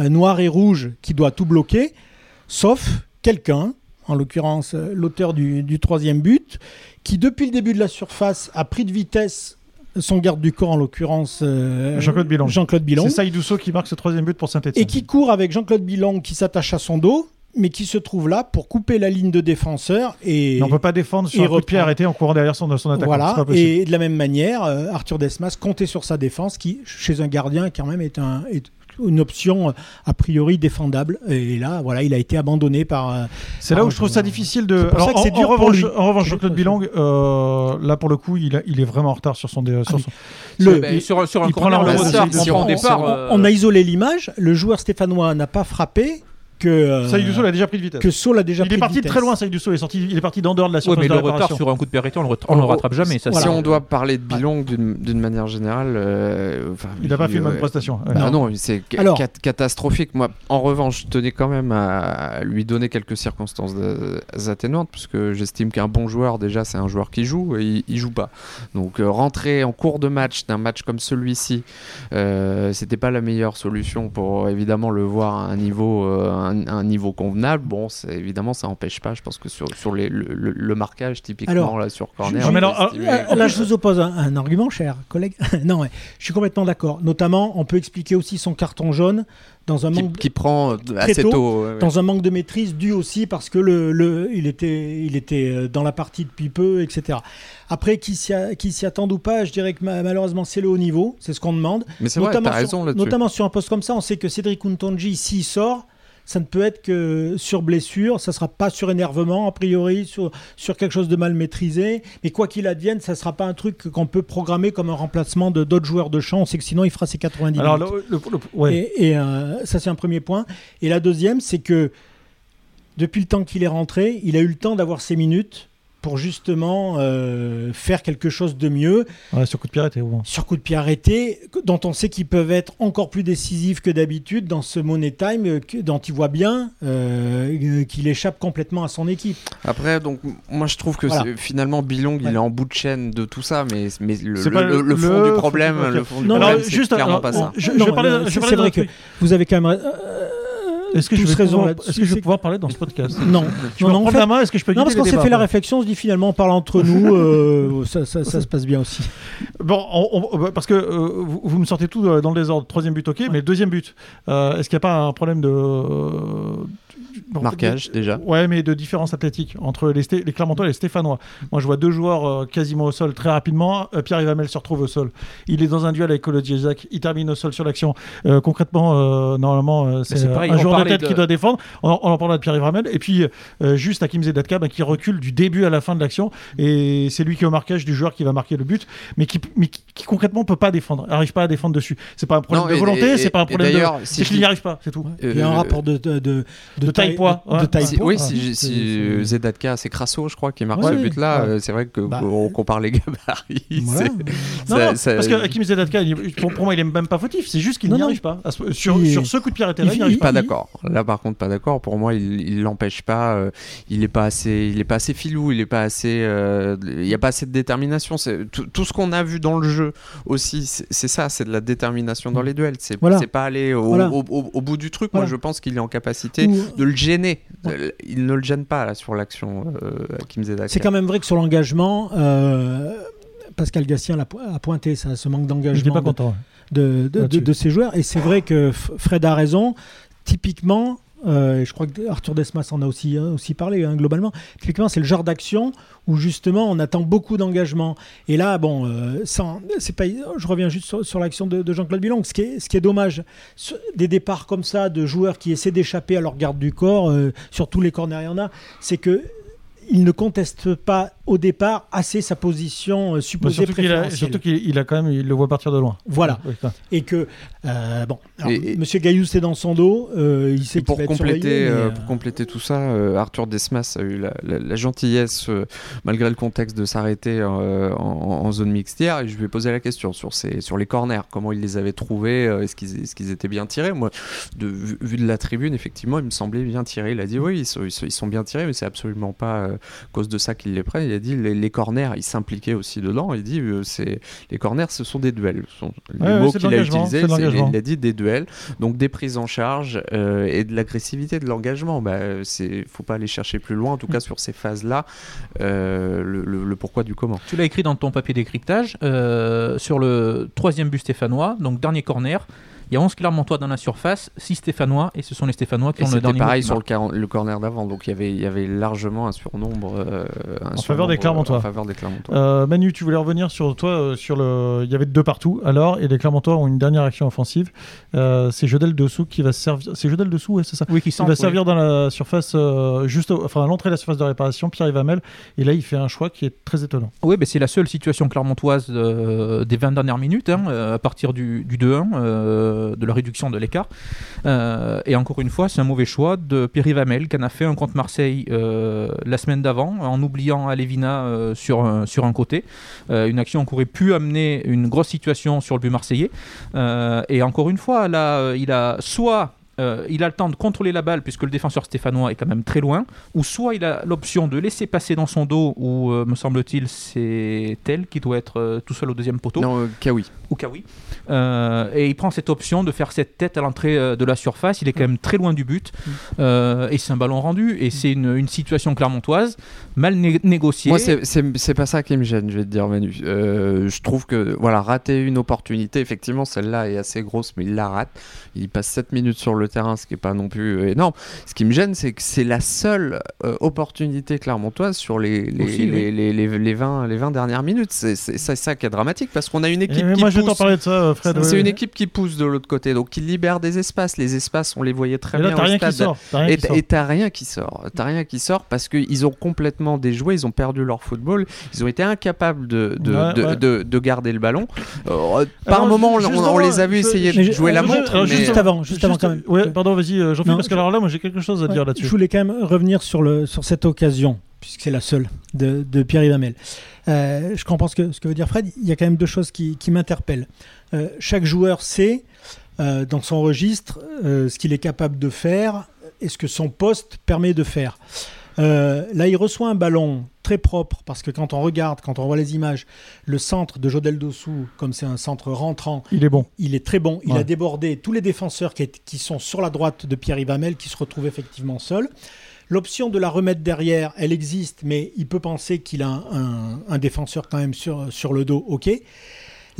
euh, noir et rouge qui doit tout bloquer, sauf quelqu'un, en l'occurrence euh, l'auteur du, du troisième but, qui depuis le début de la surface a pris de vitesse son garde du corps, en l'occurrence euh, Jean-Claude Bilong. Jean-Claude Bilong C'est Saïd Douceau qui marque ce troisième but pour Saint-Etienne. et qui court avec Jean-Claude Bilong qui s'attache à son dos, mais qui se trouve là pour couper la ligne de défenseur et on peut pas défendre sur un coup de pied arrêté en courant derrière son, son attaquant. Voilà. Et de la même manière, euh, Arthur Desmas comptait sur sa défense, qui chez un gardien quand même est, un, est une option euh, a priori défendable. Et là, voilà, il a été abandonné par. euh, C'est là où Ah, je trouve ça difficile de. C'est pour ça que en- c'est en dur pour revanche, lui. En revanche, Jean-Claude pour Bilang, euh, là pour le coup, il, a- il est vraiment en retard sur son. dé- sur mais son- le- Ben, il- sur, sur un il prend la retard départ. on, euh, on a isolé l'image. Le joueur stéphanois n'a pas frappé que. euh, Saïd l'a déjà pris de vitesse. que Saul a déjà il pris est de parti de vitesse. très loin, Saïd. Il est, sorti, il est parti d'en dehors de la Ouais, surface mais de le retard sur un coup de pied on le, on le rattrape jamais. Ça, voilà. Si on doit parler de Bilong d'une manière générale, euh, enfin, Il n'a pas fait une bonne euh, prestation. Ouais. Ah non, c'est cat- catastrophique. Moi, en revanche, je tenais quand même à lui donner quelques circonstances de- atténuantes, parce que j'estime qu'un bon joueur, déjà, c'est un joueur qui joue, et il, il joue pas. Donc, euh, rentrer en cours de match d'un match comme celui-ci, euh, c'était pas la meilleure solution pour évidemment le voir à un niveau, euh, un, un niveau convenable. Bon, évidemment, ça n'empêche pas. Je pense que sur, sur les- le, le- le marquage, typiquement, Alors, là, sur corner, je- alors, Euh, Là, je vous oppose un, un argument, cher collègue. non, ouais, je suis complètement d'accord. Notamment, on peut expliquer aussi son carton jaune dans un qui, manque, qui prend euh, assez tôt, tôt. ouais, ouais. dans un manque de maîtrise dû aussi parce que le, le- il était, il était euh, dans la partie depuis peu, etc. Après, qui s'y attendent ou pas, je dirais que ma- malheureusement, c'est le haut niveau, c'est ce qu'on demande. Mais c'est vrai, Notamment t'as sur- raison là-dessus. Notamment sur un poste comme ça, on sait que Cédric Untonji, s'il sort, ça ne peut être que sur blessure, ça sera pas sur énervement, a priori, sur, sur quelque chose de mal maîtrisé. Mais quoi qu'il advienne, ça sera pas un truc qu'on peut programmer comme un remplacement de d'autres joueurs de champ. On sait que sinon, il fera ses 90 Alors, minutes. le, le- le- ouais. Et, et, euh, ça, c'est un premier point. Et la deuxième, c'est que depuis le temps qu'il est rentré, il a eu le temps d'avoir ses minutes pour justement euh, faire quelque chose de mieux Ouais, sur coup de pied arrêté, au moins. sur coup de pied arrêté, dont on sait qu'ils peuvent être encore plus décisifs que d'habitude dans ce Money Time, euh, dont il voit bien euh, euh, qu'il échappe complètement à son équipe. Après, donc, moi je trouve que Voilà. finalement Bilong il Ouais. est en bout de chaîne de tout ça, mais, mais le, le- pas le- fond le- du problème, fond du Non, problème, c'est juste, clairement alors, pas ça. Je, je Non, vais parler, je c'est vrai que truc. vous avez quand même. Euh, Est-ce que, je vais pouvoir, là-dessus, est-ce que je vais c'est- pouvoir parler dans ce podcast Non, Je non, non, en prendre fait- la main, est-ce que je peux non, parce qu'on s'est fait la réflexion, on se dit finalement, on parle entre nous, euh, ça, ça- ça se passe bien aussi. Bon, on- on- bah, parce que euh, vous, vous me sortez tout euh, dans le désordre. Troisième but, ok, mais deuxième but, euh, est-ce qu'il n'y a pas un problème de. Bon, Marquage déjà. Ouais, mais de différence athlétique entre les, les Clermontois et les Stéphanois. Moi, je vois deux joueurs euh, quasiment au sol très rapidement. Euh, Pierre Ivamel se retrouve au sol. Il est dans un duel avec Kolo Djezak. Il termine au sol sur l'action. Euh, concrètement, euh, normalement, euh, c'est un on joueur de tête de- qui doit défendre. On, en- on en parlera de Pierre Ivamel. Et puis, euh, juste Hakim Zedatka bah, qui recule du début à la fin de l'action. Et c'est lui qui est au marquage du joueur qui va marquer le but, mais qui, mais qui, qui concrètement peut pas défendre. Arrive pas à défendre dessus. C'est pas un problème Non, de volonté, c'est pas un problème de. d'ailleurs, C'est si qu'il je n'y arrive pas, c'est tout. Il y a un rapport de, de, de, de taille-poids, De, de ouais. taille Si- poids. oui, si, euh, Zedatka, c'est Crasso, je crois, qui marque Ouais, ce but-là. ouais. euh, C'est vrai que Bah, on compare les gabarits. Voilà. Non, ça- non, ça- parce que Hakim Zedatka, pour, pour moi, il est même pas fautif. C'est juste qu'il n'y arrive pas. Sur, Il- sur ce coup de pied arrêté, il- n'y arrive pas. pas d'accord. Là, par contre, pas d'accord. Pour moi, il, l'empêche pas. euh, il est pas assez, il est pas assez filou. Il est pas assez. euh, il y a pas assez de détermination. C'est tout, tout ce qu'on a vu dans le jeu aussi. C'est ça. C'est de la détermination dans les duels. C'est Voilà. pas aller au, Voilà. au- au- au bout du truc. Moi, je pense qu'il est en capacité de le gêner. Euh, Il ne le gêne pas là sur l'action. Euh, Hakim Zedatka. C'est quand même vrai que sur l'engagement, euh, Pascal Gassien l'a a pointé ça, ce manque Je n'étais d'engagement pas de, content. de, de, de- Là-dessus. de ces joueurs. Et c'est vrai que Fred a raison. Typiquement, euh, je crois que Arthur Desmas en a aussi, hein, aussi parlé hein, globalement, typiquement c'est le genre d'action où justement on attend beaucoup d'engagement. Et là, bon, euh, pas, je reviens juste sur, sur l'action de, de Jean-Claude Bilong. Ce qui est, ce qui est dommage, des départs comme ça de joueurs qui essaient d'échapper à leur garde du corps, euh, sur tous les corners il y en a, c'est que il ne conteste pas au départ assez sa position euh, Bah, supposée surtout qu'il a, préférentielle. surtout qu'il il a quand même, il le voit partir de loin. Voilà. Oui. Et que, euh, bon, alors, Et- et- Monsieur Gaillou, c'est dans son dos, euh, il sait Et pour va compléter, mais, pour compléter tout ça, euh, Arthur Desmas a eu la, la- la gentillesse, euh, malgré le contexte, de s'arrêter euh, en, en zone mixte hier. Et je lui ai posé la question sur, ces, sur les corners, comment il les avait trouvés, euh, est-ce qu'ils est-ce qu'ils étaient bien tirés? Moi, de, vu, vu de la tribune, effectivement, il me semblait bien tirés. Il a dit oui, ils sont, ils sont, bien tirés, mais c'est absolument pas euh, à cause de ça qu'ils les prennent. Il a dit les, les corners, il s'impliquait aussi dedans. Il dit euh, c'est les corners, ce sont des duels. Ce sont les Ouais, mots qu'il a c'est- il, a dit des duels. Donc des prises en charge euh, et de l'agressivité, de l'engagement. Bah, c'est, faut pas aller chercher plus loin, en tout cas sur ces phases-là, euh, le, le- le pourquoi du comment. Tu l'as écrit dans ton papier décryptage euh, sur le troisième but stéphanois, donc dernier corner. Il y a 11 Clermontois dans la surface, 6 Stéphanois, et ce sont les Stéphanois qui Et ont le c'était dernier pareil mot. sur le, corner d'avant, donc il y avait, il y avait largement un surnombre. euh, un En faveur des surnombre, Clermontois. En faveur des Clermontois. Euh, Manu, tu voulais revenir sur toi, euh, sur le. Il y avait deux partout. Alors, et les Clermontois ont une dernière action offensive. Euh, c'est Jodel dessous qui va servir. C'est Jodel dessous, ouais, c'est ça? Oui, qui Il centre, va oui. servir dans la surface, euh, juste, au- enfin à l'entrée de la surface de réparation, Pierre Ivamel. Et là, il fait un choix qui est très étonnant. Oui, ben c'est la seule situation clermontoise euh, des 20 dernières minutes, hein, euh, à partir du, du 2-1, de la réduction de l'écart. Euh, et encore une fois, c'est un mauvais choix de Pierre Vamel, qui en a fait un contre Marseille euh, la semaine d'avant, en oubliant Alevina euh, sur, un, sur un côté. Une action qui aurait pu amener une grosse situation sur le but marseillais. Et encore une fois, là, il a soit euh, il a le temps de contrôler la balle puisque le défenseur stéphanois est quand même très loin, ou soit il a l'option de laisser passer dans son dos, ou euh, me semble-t-il c'est tel qui doit être euh, tout seul au deuxième poteau, Non, Kawi. ou Kawi, et il prend cette option de faire cette tête à l'entrée de la surface, il est quand même très loin du but, Euh, et c'est un ballon rendu, et c'est une, une situation clermontoise mal né- négociée. Moi, c'est- pas ça qui me gêne, je vais te dire, Manu. Je trouve que, voilà, rater une opportunité, effectivement, celle-là est assez grosse, mais il la rate. Il passe 7 minutes sur le terrain, ce qui est pas non plus euh, énorme. Ce qui me gêne, c'est que c'est la seule euh, opportunité clermontoise sur les, les, Aussi, oui. les, les, les- les 20, les 20 dernières minutes. C'est ça qui est dramatique, parce qu'on a une Et équipe mais qui moi, je vais t'en pousse. parler de ça, euh, Fred. C'est ouais. une équipe qui pousse de l'autre côté, donc qui libère des espaces. Les espaces, on les voyait très Et là, bien t'as au rien stade. qui sort. Rien Et qui t- sort. et t'as rien qui sort. T'as rien qui sort parce qu'ils ont complètement déjoué, ils ont perdu leur football, ils ont été incapables de, de, Ouais, de, ouais. de- de garder le ballon. Euh, par moment, on, les a vus essayer de jouer la montre. juste avant, juste avant quand même. Ouais, pardon, vas-y, euh, Jean-Philippe, parce que je- alors là, moi, j'ai quelque chose à dire là-dessus. Je voulais quand même revenir sur, le, sur cette occasion, puisque c'est la seule, de, de Pierre Ivamel. Euh, je comprends ce que, ce que veut dire Fred. Il y a quand même deux choses qui, qui m'interpellent. Euh, chaque joueur sait, euh, dans son registre, ce qu'il est capable de faire et ce que son poste permet de faire. Euh, là, il reçoit un ballon très propre, parce que quand on regarde, quand on voit les images, le centre de Jodel Dossou, comme c'est un centre rentrant, Il est bon. il est très bon. Il Ouais. a débordé tous les défenseurs qui, est- qui sont sur la droite de Pierre Ivamel, qui se retrouvent effectivement seuls. L'option de la remettre derrière, elle existe, mais il peut penser qu'il a un, un- un défenseur quand même sur, sur le dos. Ok.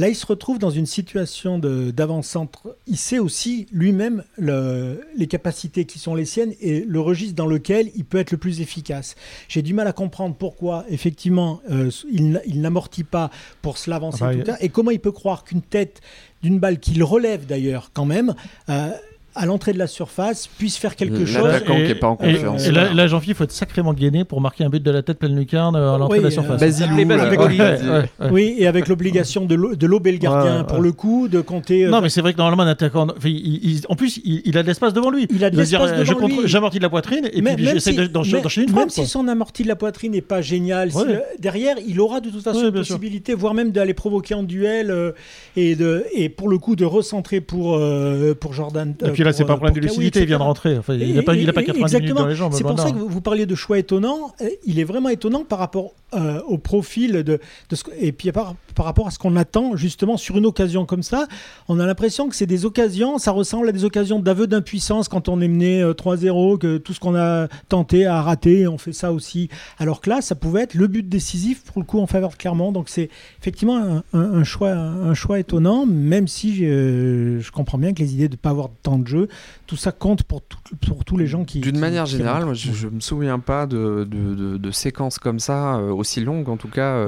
Là, il se retrouve dans une situation d'avant-centre. Il sait aussi lui-même le- les capacités qui sont les siennes et le registre dans lequel il peut être le plus efficace. J'ai du mal à comprendre pourquoi, effectivement, euh, il, n'amortit pas pour se l'avancer Ah bah, tout le temps. Et comment il peut croire qu'une tête d'une balle qu'il relève d'ailleurs quand même, euh, à l'entrée de la surface, puisse faire quelque chose. L'attaquant qui est pas en et- confiance. Et, là, là, Jean-Philippe, il faut être sacrément gainé pour marquer un but de la tête pleine lucarne euh, à l'entrée Oui, de la euh, surface. Basilou, Les là. bases avec de Ouais, ouais, ouais. Oui, et avec l'obligation de lo- de lober le gardien Ouais, pour le coup, de compter. euh, Non, mais c'est vrai que normalement, un attaquant. enfin, il- il- en plus, il, il a de l'espace devant lui. Il a de l'espace euh, je devant contre- lui. J'amortis de la poitrine et Mais- puis même j'essaie si- d'enchaîner une Même si son amorti de la poitrine n'est pas génial, si Ouais. le- derrière, il aura de toute façon sûr. possibilité, voire même d'aller provoquer en duel euh, et, de, et pour le coup de recentrer pour, euh, pour Jordan. Et puis là, euh, c'est pas un euh, problème de lucidité, il vient de rentrer. Enfin, il Et- n'a pas, il a pas et- 90 minutes dans les jambes. C'est pour ça que vous, parliez de choix étonnant. Euh, Il est vraiment étonnant par rapport euh, au profil de, de ce, que- et puis par, par rapport à ce qu'on attend justement sur une occasion comme ça. On a l'impression que c'est des occasions, ça ressemble à des occasions d'aveu d'impuissance quand on est mené euh, 3-0, que tout ce qu'on a tenté a raté, on fait ça aussi. Alors que là, ça pouvait être le but décisif pour le coup en faveur de Clermont. Donc c'est effectivement un, un- un choix, un choix étonnant, même si euh, je comprends bien que les idées de ne pas avoir de temps de jeu, tout ça compte pour, tout- pour tous les gens qui. D'une manière qui générale, moi, je, je me souviens pas de, de, de- de séquences comme ça, euh, aussi longues en tout cas, euh,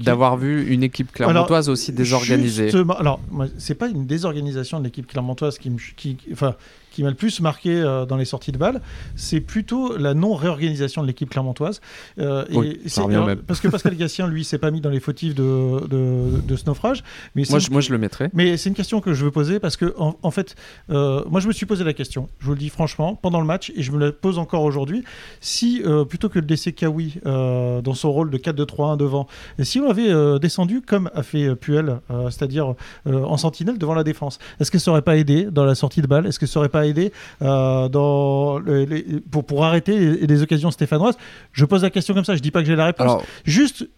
d'avoir vu une équipe clermontoise aussi désorganisée. Alors, c'est pas une désorganisation de l'équipe clermontoise qui, me- qui, enfin, qui m'a le plus marqué euh, dans les sorties de balles, c'est plutôt la non-réorganisation de l'équipe clermontoise. Euh, Oui, et alors. Parce que Pascal Gassien, lui, s'est pas mis dans les fautifs de, de, de ce naufrage. Mais Moi je, moi, je le mettrais. mais c'est une question que je veux poser parce que, en, en fait, euh, moi, je me suis posé la question, je vous le dis franchement, pendant le match, et je me la pose encore aujourd'hui, si, plutôt que de laisser Kawi dans son rôle de 4-2-3-1 devant, et si on avait descendu comme a fait Puel, c'est-à-dire en sentinelle devant la défense, est-ce que ça aurait pas aidé dans la sortie de balle Est-ce que ça aurait pas aidé euh, dans le- les- pour, pour arrêter les, les occasions stéphanoises Je pose la question comme ça, je dis pas que j'ai la réponse. Alors, Juste,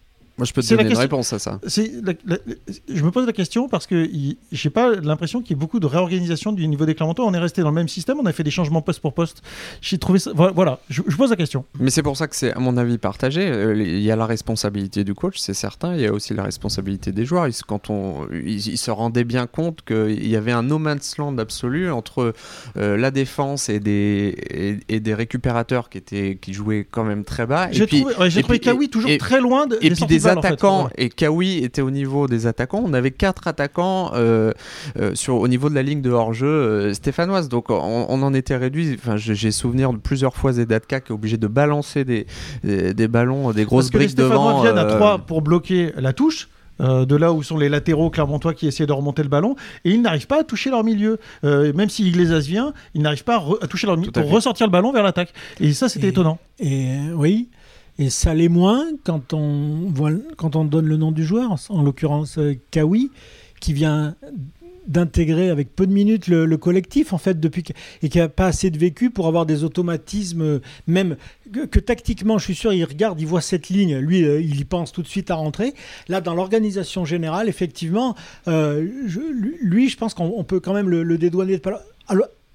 moi je peux te donner une question- réponse à ça. c'est la- la- je me pose la question parce que j'ai pas l'impression qu'il y ait beaucoup de réorganisation du niveau des Clermontois. On est resté dans le même système, on a fait des changements poste pour poste. J'ai trouvé ça. voilà, je, je pose la question. Mais c'est pour ça que c'est, à mon avis, partagé. Euh, Il y a la responsabilité du coach, c'est certain. Il y a aussi la responsabilité des joueurs. Ils, se- quand on, ils, ils se rendaient bien compte qu'il y avait un no man's land absolu entre euh, la défense et des, et, et des récupérateurs qui, étaient, qui jouaient quand même très bas. J'ai trouvé, ouais, trouvé Kawi toujours et- très loin de, et sorties des en fait. attaquants, Ouais. et Kawi était au niveau des attaquants. On avait quatre attaquants euh, euh, sur, au niveau de la ligne de hors-jeu euh, stéphanoise. Donc on, on en était réduit. Enfin, j'ai souvenir de plusieurs fois Zedatka qui est obligé de balancer des, des, des ballons, des grosses Parce que les briques Stéphanois devant. viennent à 3 pour bloquer la touche. euh, de là où sont les latéraux clermontois qui essaient de remonter le ballon et ils n'arrivent pas à toucher leur milieu Euh, même si Iglesias vient ils n'arrivent pas à, toucher leur milieu pour fait. ressortir le ballon vers l'attaque et ça c'était étonnant Et euh, oui, et ça l'est moins quand on, voit, quand on donne le nom du joueur, en l'occurrence euh, Kawi, qui vient d'intégrer avec peu de minutes le, le collectif en fait depuis et qui a pas assez de vécu pour avoir des automatismes euh, même que, que tactiquement je suis sûr il regarde il voit cette ligne. Lui euh, il y pense tout de suite à rentrer. Là dans l'organisation générale effectivement lui je pense qu'on on peut quand même le, dédouaner de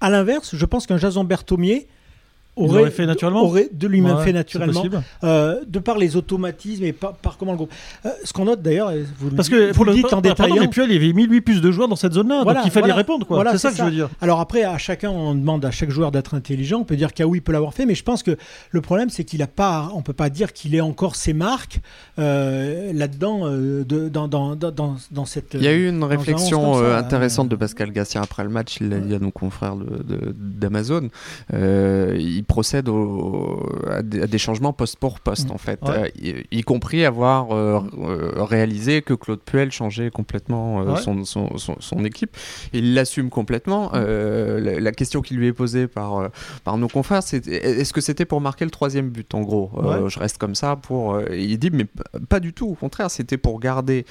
à l'inverse je pense qu'un Jason Berthomier Il l'aurait fait naturellement aurait de lui-même Ouais, fait naturellement euh, de par les automatismes et par, par comment le groupe. Euh, ce qu'on note d'ailleurs, vous, le Parce que vous le le dites en détaillant. mais Puel, il avait mis lui plus de joueurs dans cette zone-là, Voilà, donc il fallait voilà. répondre quoi. Voilà, c'est ça que ça. je veux dire. Alors après, à chacun, on demande à chaque joueur d'être intelligent. On peut dire qu'Aoui peut l'avoir fait, mais je pense que le problème, c'est qu'il a pas. On peut pas dire qu'il ait encore ses marques euh, là-dedans, euh, de- dans, dans, dans, dans, cette. Il y a eu une réflexion ça, euh, là. intéressante de Pascal Gassien après le match. Il l'a dit à nos confrères d'Amazon. Euh, il procède au- à, des, changements poste pour poste, Mm. en fait, Ouais. Euh, y, y compris avoir euh, euh, réalisé que Claude Puel changeait complètement Ouais. son, son, son- son équipe. Il l'assume complètement. Euh, la, la question qui lui est posée par, par nos confrères, c'est est-ce que c'était pour marquer le troisième but, en gros? Ouais. Je reste comme ça pour. il dit, mais pas du tout. Au contraire, c'était pour garder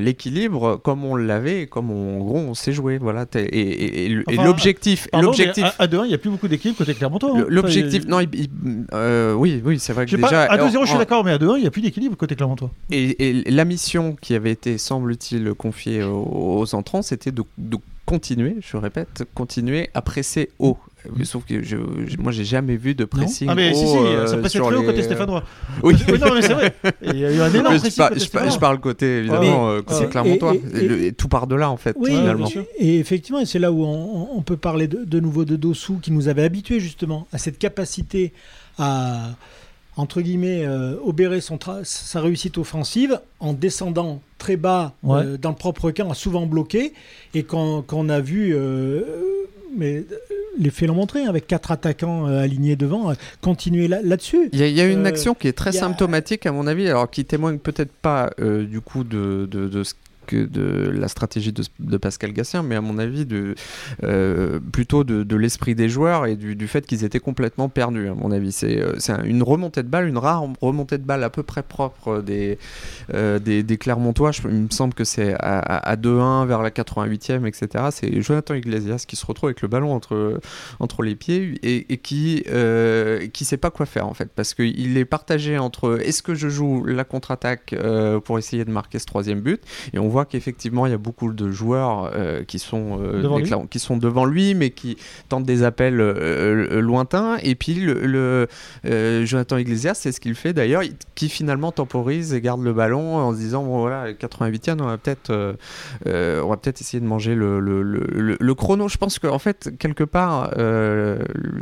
l'équilibre comme on l'avait comme on, en gros on sait jouer. Voilà. Et, et- l'objectif. l'objectif. à, à 2-1, il n'y a plus beaucoup d'équipes côté Clermontois. hein. L'objectif, non, il- il- euh, oui, oui, c'est vrai que sais pas, déjà. à 2-0, je suis d'accord, mais à 2-1, il n'y a plus d'équilibre côté Clermontois. et, et la mission qui avait été, semble-t-il, confiée aux, aux entrants, c'était de, de continuer, je répète, continuer à presser haut. Euh, Sauf que je, je- moi, j'ai jamais vu de pressing Ah, mais si, haut, si, euh, ça passait sur très haut les- côté Stéphanois. Oui. Oui, non, mais c'est vrai. Il y a eu un énorme Mais je, pressing par- côté je par- je Stéphanois. parle côté, évidemment, euh, côté ouais. Clermontois. Et- et- Et le- et tout par delà, en fait, Oui, finalement. et, et effectivement, et c'est là où on, on peut parler de, de nouveau de Dossou, qui nous avait habitués justement à cette capacité à, entre guillemets, euh, obérer son tra- sa réussite offensive en descendant très bas Ouais. euh, dans le propre camp, souvent bloqué, et qu'on qu'on a vu, euh, mais euh, les faits l'ont montré, hein, avec quatre attaquants euh, alignés devant, euh, continuer là- là-dessus. Il y, a, il y a une action qui est très a- symptomatique à mon avis, alors qui témoigne peut-être pas du coup de, de, de ce que de la stratégie de, Pascal Gassien, mais à mon avis de, euh, plutôt de, l'esprit des joueurs et du, fait qu'ils étaient complètement perdus. À mon avis, c'est euh, une remontée de balle, une rare remontée de balle à peu près propre des euh, des, Clermontois. Il me semble que c'est à, à- à 2-1 vers la 88e, etc. C'est Jonathan Iglesias qui se retrouve avec le ballon entre entre les pieds et, qui qui sait pas quoi faire en fait parce qu'il est partagé entre est-ce que je joue la contre-attaque pour essayer de marquer ce troisième but et on voit qu'effectivement il y a beaucoup de joueurs euh, qui sont euh, qui sont devant lui mais qui tentent des appels euh, lointains et puis le, le, Jonathan Iglesias c'est ce qu'il fait d'ailleurs il- qui finalement temporise et garde le ballon en se disant bon voilà 88e on va peut-être on va peut-être essayer de manger le, le, le, chrono. Je pense qu'en fait, quelque part,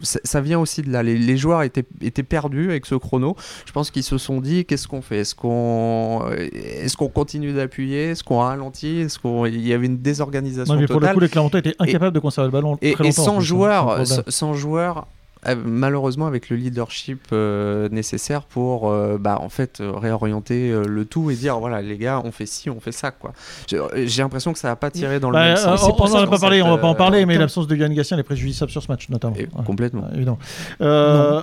ça, ça vient aussi de là. Les, les joueurs étaient, étaient perdus avec ce chrono. Je pense qu'ils se sont dit qu'est-ce qu'on fait? Est-ce qu'on est qu'on continue d'appuyer? Est-ce qu'on ralentit Est-ce qu'on il y avait une désorganisation Non, mais pour le totale coup, les Clermontois étaient incapables de conserver le ballon et, très et longtemps. en sans hein, joueurs, sans, sans joueurs, euh, malheureusement avec le leadership euh, nécessaire pour euh, bah, en fait réorienter euh, le tout et dire voilà les gars on fait ci on fait ça quoi j'ai l'impression que ça n'a pas tiré dans le Bah, même sens on C'est pour on ça en a pas parlé, on va pas en parler, mais l'absence de Yann Gatien est préjudiciable sur ce match, notamment. et Ouais. complètement Ouais, évidemment. Euh,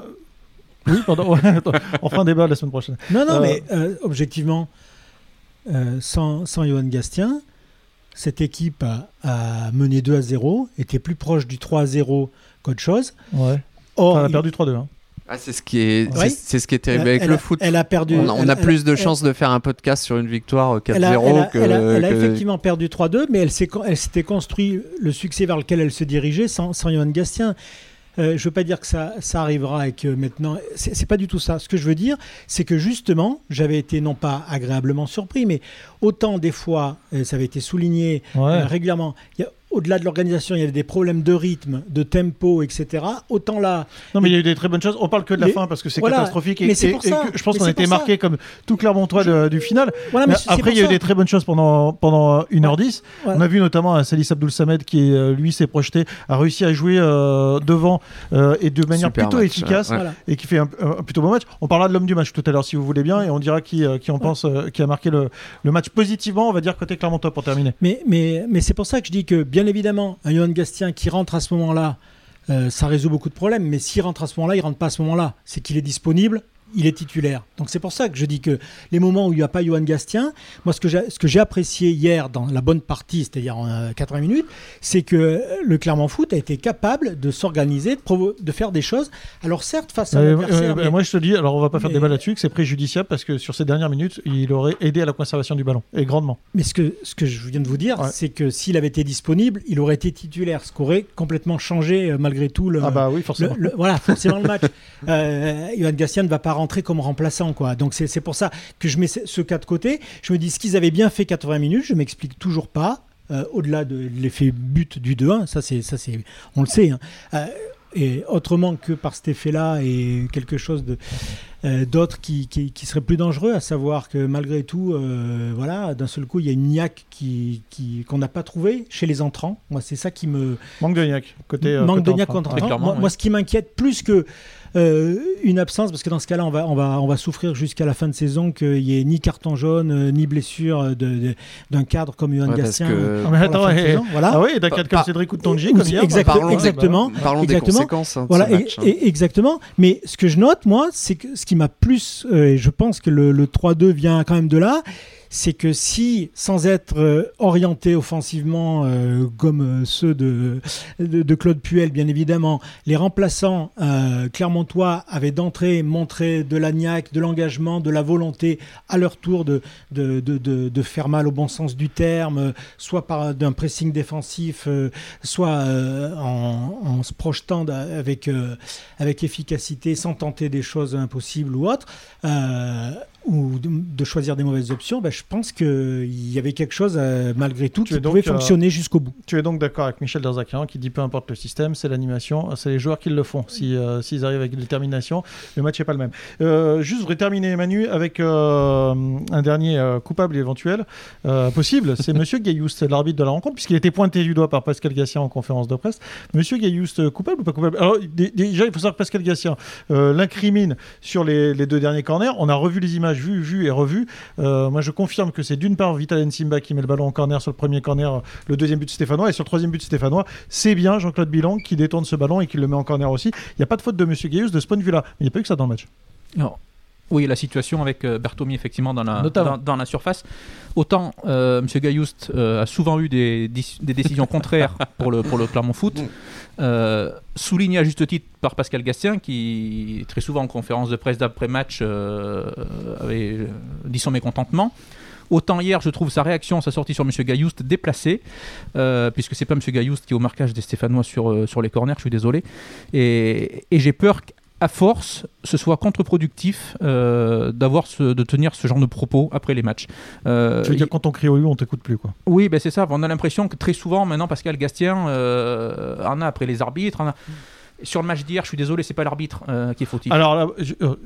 Oui, pardon. ouais, attends, on fera un débat la semaine prochaine. Non, non, Euh, mais euh, objectivement, euh, sans, sans Johan Gastien, cette équipe a, a mené 2 à 0, était plus proche du 3 à 0 qu'autre chose. Ouais. Or, Enfin, elle a perdu 3-2. hein. Ah, c'est ce qui est Oui. c'est- c'est ce qui est terrible elle- avec elle le a- foot Elle a perdu. on a, on elle- a plus elle- de elle- chances de faire un podcast sur une victoire euh, 4-0 Elle a, elle a- que, elle a- elle a que- effectivement perdu 3-2, mais elle s'est con- elle s'était construit le succès vers lequel elle se dirigeait sans, sans Johan Gastien. Euh, je veux pas dire que ça, ça arrivera et que maintenant. C'est pas du tout ça. Ce que je veux dire, c'est que justement, j'avais été non pas agréablement surpris, mais autant des fois, euh, ça avait été souligné Ouais. euh, régulièrement. Il y a- au-delà de l'organisation, il y avait des problèmes de rythme, de tempo, etc. Autant là, Non, mais il y a eu des très bonnes choses. On parle que de la Les- fin parce que c'est voilà. catastrophique. Et, Mais c'est et- pour et ça. que je pense qu'on ça. marqué comme tout Clermontois de- du final. voilà. Mais mais c'est après, il y a eu ça. des très bonnes choses pendant, pendant 1h10. Ouais. On a vu notamment un Salis Abdoul Samed qui, euh, lui, s'est projeté, a réussi à jouer euh, devant euh, et de manière Super plutôt match, efficace. ouais. Et qui fait un, un plutôt bon match. On parlera de l'homme du match tout à l'heure si vous voulez bien et on dira qui, euh, qui on pense euh, qui a marqué le, le match positivement, on va dire côté Clermontois pour terminer. Mais, mais, mais c'est pour ça que je dis que, bien évidemment, un Johan Gastien qui rentre à ce moment-là, euh, ça résout beaucoup de problèmes. Mais s'il rentre à ce moment-là, il rentre pas à ce moment-là. C'est qu'il est disponible il est titulaire. Donc c'est pour ça que je dis que les moments où il n'y a pas Johan Gastien, moi ce que j'ai, apprécié hier dans la bonne partie, c'est-à-dire en 80 euh, minutes, c'est que le Clermont Foot a été capable de s'organiser, de, de faire des choses. Alors certes, face à l'adversaire... Euh, moi je te dis, alors on va pas faire débat là-dessus, que c'est préjudiciable parce que sur ces dernières minutes, il aurait aidé à la conservation du ballon, et grandement. Mais ce que, ce que je viens de vous dire, c'est que s'il avait été disponible, il aurait été titulaire, ce qui aurait complètement changé euh, malgré tout le... Ah bah oui, forcément. voilà, forcément le match. Johan Gastien ne va pas rentrer comme remplaçant. Quoi. Donc c'est pour ça que je mets ce cas de côté. Je me dis, ce qu'ils avaient bien fait 80 minutes, je m'explique toujours pas. Euh, au-delà de l'effet but du 2-1, ça c'est, ça c'est, on le sait. Hein. Euh, et autrement que par cet effet-là et quelque chose de euh, d'autre qui, qui, serait plus dangereux, à savoir que malgré tout, voilà, d'un seul coup, il y a une niaque qui, qu'on n'a pas trouvé chez les entrants. Moi, c'est ça qui me manque de niaque côté manque de niaque contre moi, moi, ce qui m'inquiète plus que une absence, parce que dans ce cas-là, on va, on va, on va souffrir jusqu'à la fin de saison qu'il n'y ait ni carton jaune, euh, ni blessure d'un cadre comme Yohan Gatien. Que... Ah, attends, voilà. ah oui, d'un cadre comme Cédric Coutonji, comme hier. exactement. Parlons exactement. des conséquences hein, voilà, match, hein. exactement. Mais ce que je note, moi, c'est que ce qui m'a plus, euh, et je pense que le, le 3-2 vient quand même de là, c'est que si, sans être euh, orienté offensivement euh, comme euh, ceux de, de, Claude Puel, bien évidemment, les remplaçants clermontois avaient d'entrée montré de l'agnac, de l'engagement, de la volonté à leur tour de, de, de, faire mal au bon sens du terme, soit par d'un pressing défensif, soit en, en, se projetant avec, avec efficacité sans tenter des choses impossibles ou autres ou de, choisir des mauvaises options, ben, je pense qu'il y avait quelque chose, euh, malgré tout, qui pouvait euh, fonctionner jusqu'au bout. Tu es donc d'accord avec Michel Derzakarian qui dit peu importe le système, c'est l'animation, c'est les joueurs qui le font. S'ils si, euh, arrivent avec détermination, le match n'est pas le même. juste, je voudrais terminer, Manu, avec un dernier coupable éventuel possible. C'est Monsieur Gayoust, l'arbitre de la rencontre, puisqu'il était pointé du doigt par Pascal Gassien en conférence de presse. Monsieur Gayoust, coupable ou pas coupable? Alors, déjà, il faut savoir que Pascal Gassien l'incrimine sur les, les deux derniers corners. On a revu les images vu, vu et revu. Euh, moi, je confirme que c'est d'une part Vital Nsimba qui met le ballon en corner sur le premier corner, le deuxième but de Stéphanois, et sur le troisième but de Stéphanois, c'est bien Jean-Claude Bilan qui détourne ce ballon et qui le met en corner aussi. Il n'y a pas de faute de Monsieur Gaius de ce point de vue-là, mais il n'y a pas eu que ça dans le match. Non. Oui, la situation avec euh, Bertomi effectivement dans la, dans, la surface. Autant euh, M. Gaillouste a souvent eu des, des décisions contraires pour le, pour le Clermont Foot. Euh, souligné à juste titre par Pascal Gastien, qui très souvent en conférence de presse d'après-match euh, avait euh, dit son mécontentement. Autant hier, je trouve sa réaction, sa sortie sur M. Gaillouste déplacée, puisque c'est pas M. Gaillouste qui est au marquage des Stéphanois sur, sur les corners, je suis désolé. Et, et j'ai peur à force, ce soit contre-productif euh, d'avoir de tenir ce genre de propos après les matchs. Euh, tu veux dire quand on crie au U, on t'écoute plus quoi Oui, ben c'est ça. On a l'impression que très souvent maintenant Pascal Gastien euh, en a après les arbitres. Sur le match d'hier, je suis désolé, c'est pas l'arbitre euh, qui est fautif. Alors là,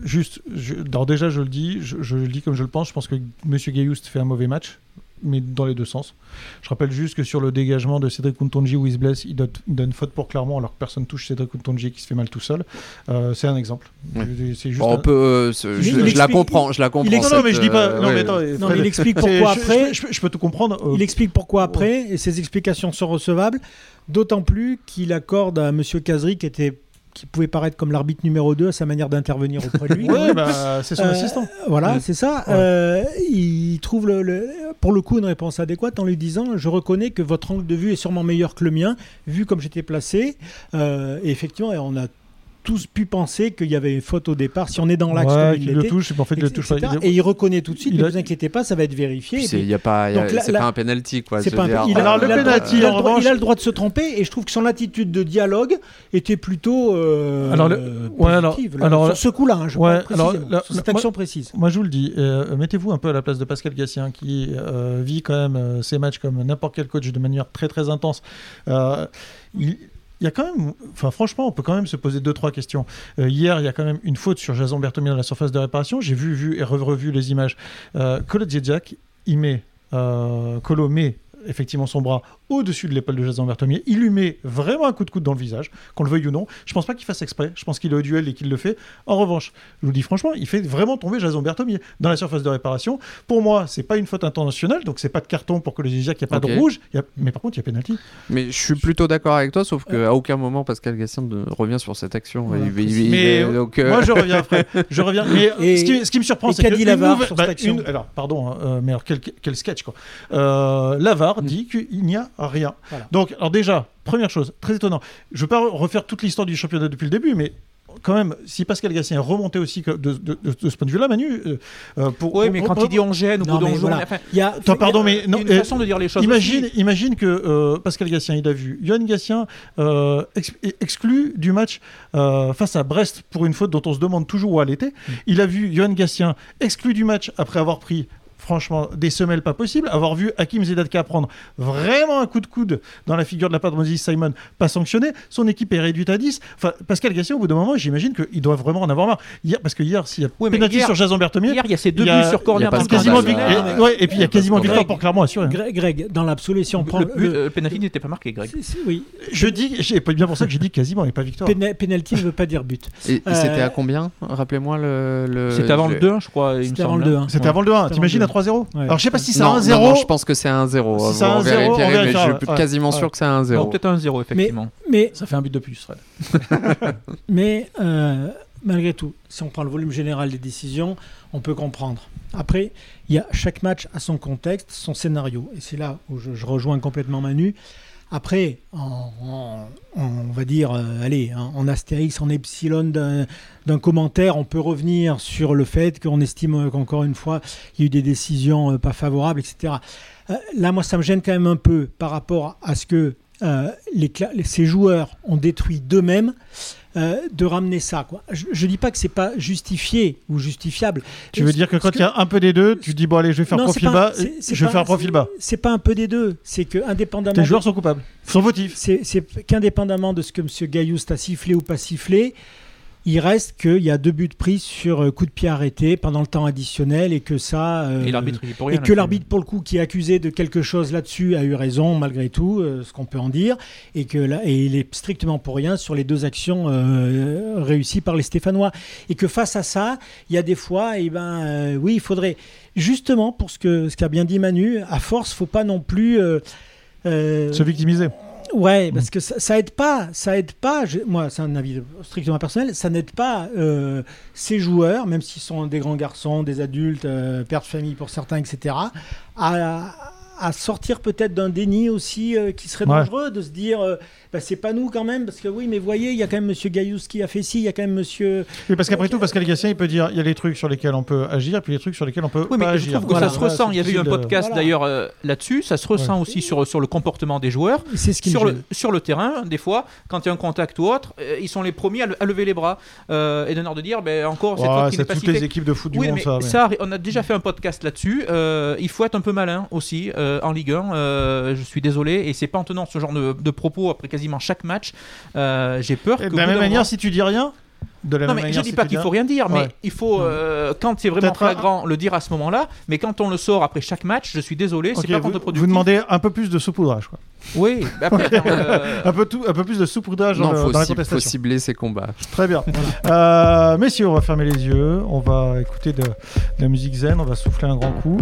juste, déjà je le dis, je, le dis comme je le pense. Je pense que Monsieur Gayoust fait un mauvais match mais dans les deux sens. Je rappelle juste que sur le dégagement de Cédric Kuntonji où il se blesse, il donne, faute pour clairement alors que personne touche Cédric Kuntonji qui se fait mal tout seul. Euh, c'est un exemple. C'est juste on peut, euh, je, la comprends, je la comprends. Il non, mais je dis pas. Euh, non, mais attends, non, il explique pourquoi après. Je, peux tout comprendre. il explique pourquoi après et ses explications sont recevables. D'autant plus qu'il accorde à Monsieur Kazri qui était qui pouvait paraître comme l'arbitre numéro 2 à sa manière d'intervenir auprès de lui. oui, bah, c'est son euh, assistant. Voilà, c'est ça. Euh, il trouve le, pour le coup une réponse adéquate en lui disant Je reconnais que votre angle de vue est sûrement meilleur que le mien, vu comme j'étais placé. Euh, et effectivement, on a tous pu penser qu'il y avait une faute au départ. Si on est dans l'axe, ouais, il, le touche, en fait, il le touche Et il reconnaît tout de suite. ne vous inquiétez pas, ça va être vérifié. C'est il y a pas, c'est pas un penalty quoi. il, a, le droit, de se tromper et je trouve que son attitude de dialogue était plutôt euh, alors positive. Alors, sur ce coup-là, hein, je ouais, alors, sur cette action précise. Moi, je vous le dis, euh, mettez-vous un peu à la place de Pascal Gassien qui euh, vit quand même ces matchs comme n'importe quel coach de manière très très intense. il il y a quand même, enfin franchement, on peut quand même se poser deux trois questions. Euh, hier, il y a quand même une faute sur Jason Bertomir dans la surface de réparation. J'ai vu, vu et revu les images. Euh, Colo il met, euh, Colo met effectivement son bras au-dessus de l'épaule de Jason Bertomier. Il lui met vraiment un coup de coude dans le visage, qu'on le veuille ou non. Je pense pas qu'il fasse exprès. Je pense qu'il est au duel et qu'il le fait. En revanche, je vous dis franchement, il fait vraiment tomber Jason Bertomier dans la surface de réparation. Pour moi, c'est pas une faute intentionnelle, donc c'est pas de carton pour que le Zizak, il n'y a pas de rouge. Il y a- Mais par contre, il y a pénalty. Mais je suis plutôt d'accord avec toi, sauf qu'à aucun moment Pascal Gassien ne revient sur cette action. Voilà. Il- il- il- Mais il- donc, euh, Moi, je reviens après. Je reviens. Mais euh, Et- ce, qui, ce qui me surprend, c'est qu'a que dit une Lavar nouvelle- sur bah, cette action une- alors, pardon, hein, euh, mais alors quel, quel sketch quoi. Lavar dit qu'il n'y a rien. Voilà. Donc, alors déjà, première chose, très étonnant. Je veux pas refaire toute l'histoire du championnat depuis le début, mais quand même, si Pascal Gassien est remonté aussi de, de- de- de ce point de vue-là, Manu, euh, euh, pour, Oui, mais pour- quand il dit on gêne ou on voilà. enfin, Il y a, Attends, pardon, mais il y non, a une euh, façon de dire les choses. Imagine, aussi. imagine que euh, Pascal Gassien, il a vu Johan Gassien euh, ex- exclu du match euh, face à Brest pour une faute dont on se demande toujours où elle était. Il a vu Johan Gassien exclu du match après avoir pris franchement des semelles pas possibles, avoir vu Hakim Zedatka prendre vraiment un coup de coude dans la figure de la part de Moses Simon, pas sanctionné, son équipe est réduite à 10. Enfin, Pascal Gassien, au bout d'un moment, j'imagine qu'il doit vraiment en avoir marre. Hier, parce que hier, s'il y a Oui, pénalty hier- sur Jason Bertomier, Hier, il y a ces deux buts sur corner le quasiment et, ouais, et puis il y a quasiment Greg. victoire pour Clermont assuré. hein. Greg, Greg, dans l'absolu, si on prend Le, but, le- euh, penalty n'était pas marqué, Greg. c'est- oui, Je dis, j'ai pas bien pour ça que j'ai dit quasiment et pas victoire. Penalty ne veut pas dire but. Et, et Euh, c'était à combien Rappelez-moi le. le- C'était avant le je- 2 je crois. C'était avant le 2 C'était Ouais. avant le 2-1. C'était T'imagines à avant le 3-0 Ouais. Alors je sais pas si c'est Non, un non, 0. non, je pense que c'est un 0. Si c'est on un 0, vérifierait, mais je ouais. suis quasiment Ouais. sûr que c'est un Non, 0. peut-être un 0 effectivement. Mais, Ça fait un but de plus, Fred. mais euh, malgré tout, si on prend le volume général des décisions, on peut comprendre. Après, il y a chaque match a son contexte, son scénario. Et c'est là où je, je rejoins complètement Manu. Après, on va dire, euh, allez, en, en astérix, en epsilon d'un commentaire, on peut revenir sur le fait qu'on estime euh, qu'encore une fois, il y a eu des décisions euh, pas favorables, etc. Là, moi, ça me gêne quand même un peu par rapport à ce que ces joueurs ont détruit d'eux-mêmes. Euh, de ramener ça. Quoi. Je ne dis pas que c'est pas justifié ou justifiable. Tu veux dire que quand il y a un peu des deux, tu dis bon allez, je vais faire Non, profil pas- bas, je vais pas- faire un profil bas. C'est pas un peu des deux. C'est que indépendamment. Tes de- joueurs sont coupables, sont fautifs. c'est qu'indépendamment de ce que M. Gailloust a sifflé ou pas sifflé, il reste qu'il y a deux buts pris sur euh, coup de pied arrêté pendant le temps additionnel et que ça. euh, Et l'arbitre, il est pour et que l'arbitre, pour le coup, qui est accusé de quelque chose là-dessus, a eu raison, malgré tout, euh, ce qu'on peut en dire, et que là, et il est strictement pour rien sur les deux actions euh, réussies par les Stéphanois. Et que face à ça, il y a des fois, et ben, euh, oui, il faudrait, justement, pour ce que ce qu'a bien dit Manu, à force, faut pas non plus. euh, euh, Se victimiser. Ouais, parce que ça, ça aide pas, ça aide pas. je- moi, c'est un avis strictement personnel. Ça n'aide pas euh, ces joueurs, même s'ils sont des grands garçons, des adultes, euh, pères de famille pour certains, etc., à, à sortir peut-être d'un déni aussi euh, qui serait Ouais. dangereux, de se dire, euh, bah, c'est pas nous quand même, parce que oui, mais voyez, il y a quand même Monsieur Gaillous qui a fait ci, il y a quand même Monsieur. Oui, parce qu'après tout, Pascal Gassien, il peut dire il y a les trucs sur lesquels on peut agir, puis les trucs sur lesquels on peut Oui, mais pas je agir. trouve que Voilà. ça se ressent. Il y avait eu un podcast Voilà. d'ailleurs euh, là-dessus. Ça se ressent aussi sur, sur le comportement des joueurs. C'est ce qui Sur le, sur le terrain, des fois, quand il y a un contact ou autre, euh, ils sont les premiers à, le- à lever les bras euh, et d'honneur de dire ben, encore Ouais, qui c'est n'est pas toutes les équipes de foot du Oui, monde, mais ça. mais- ça, on a déjà fait un podcast là-dessus. Euh, il faut être un peu malin aussi euh, en Ligue 1. euh, je suis désolé, et c'est pas en tenant ce genre de, de propos après quasiment chaque match. euh, J'ai peur Et que. de la même manière, moment- si tu dis rien, de la non, même mais je manière, dis si pas qu'il dis faut rien dire, mais Ouais. il faut, euh, quand c'est vraiment un- flagrant, le dire à ce moment-là. Mais quand on le sort après chaque match, je suis désolé, c'est pas contre-productif. vous demandez un peu plus de saupoudrage, quoi. Oui, mais après, euh, Un peu, tout, un peu plus de saupoudrage dans, Non, le- faut, dans la cib- faut contestation. cibler ses combats. Très bien. Euh, messieurs, on va fermer les yeux, on va écouter de, de la musique zen, on va souffler un grand coup.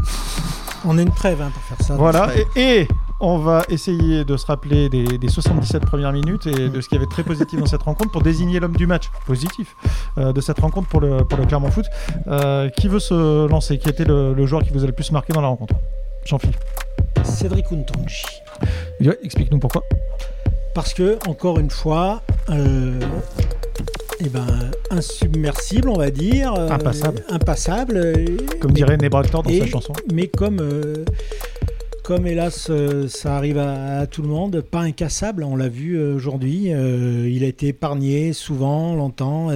On a une trêve hein, pour faire ça. Voilà, et, et on va essayer de se rappeler des, des 77 premières minutes et de ce qui avait de très positif dans cette rencontre pour désigner l'homme du match positif euh, de cette rencontre pour le, pour le Clermont Foot. Euh, qui veut se lancer? Qui était le, le joueur qui vous a le plus marqué dans la rencontre? Jean-Philippe. Cédric Untonji. Ouais, Explique-nous pourquoi. Parce que, encore une fois, euh, eh ben, insubmersible, on va dire. Impassable. impassable. Comme mais- dirait Nebractor dans et- sa chanson. Mais comme, comme hélas, euh, ça arrive à, tout le monde, pas incassable, on l'a vu euh, aujourd'hui. euh, il a été épargné souvent, longtemps.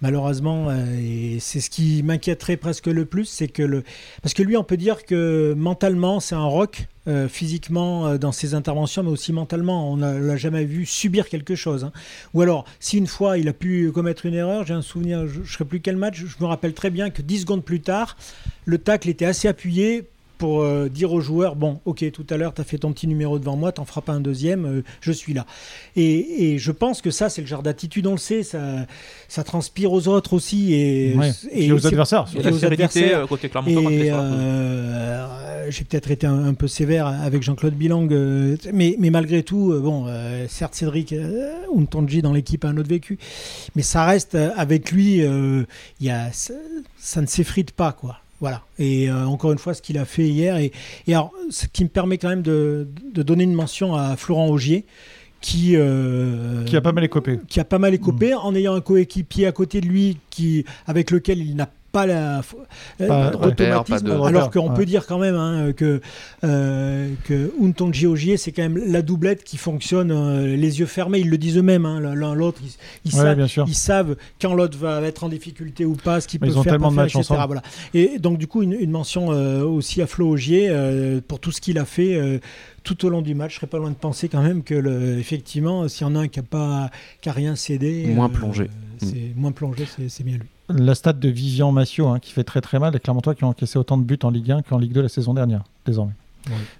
malheureusement, et c'est ce qui m'inquiéterait presque le plus, c'est que le. Parce que lui, on peut dire que mentalement, c'est un rock. physiquement dans ses interventions, mais aussi mentalement. On ne l'a jamais vu subir quelque chose. hein. Ou alors, si une fois il a pu commettre une erreur, j'ai un souvenir, je ne sais plus quel match, je me rappelle très bien que 10 secondes plus tard, le tacle était assez appuyé pour euh, dire aux joueurs bon, ok, tout à l'heure, tu as fait ton petit numéro devant moi, t'en feras pas un deuxième, euh, je suis là. Et, et je pense que ça, c'est le genre d'attitude, on le sait, ça, ça transpire aux autres aussi. Et, Ouais. et Et aux adversaires. Il y a Et aux adversaires. euh, côté euh, j'ai peut-être été un, un peu sévère avec Jean-Claude Bilang, euh, mais, mais malgré tout, euh, bon, euh, certes Cédric euh, Untonji dans l'équipe a un autre vécu, mais ça reste euh, avec lui, euh, il y a, ça, ça ne s'effrite pas, quoi. Voilà. Et euh, encore une fois, ce qu'il a fait hier, et, et alors, ce qui me permet quand même de, de donner une mention à Florent Augier, qui, euh, Qui a pas mal écopé. qui a pas mal écopé en ayant un coéquipier à côté de lui qui, avec lequel il n'a pas la Pas de repère, d'automatisme. pas de- alors qu'on ouais. peut dire quand même hein, que euh, que Untonji Ogier c'est quand même la doublette qui fonctionne euh, les yeux fermés ils le disent eux-mêmes hein, l'un l'autre ils, ils Ouais, savent bien sûr. ils savent quand l'autre va être en difficulté ou pas, ce qu'il peut ils ont faire, tellement de matchs etc. Voilà. Et donc du coup une, une mention euh, aussi à Flo Augier euh, pour tout ce qu'il a fait tout au long du match. Je serais pas loin de penser quand même que le, effectivement, s'il y en a un qui a pas, qui a rien cédé, Moins plongé. c'est moins plongé, c'est bien lui. La stat de Vivian Massiot, hein, qui fait très très mal, les Clermontois qui ont encaissé autant de buts en Ligue 1 qu'en Ligue 2 la saison dernière, désormais.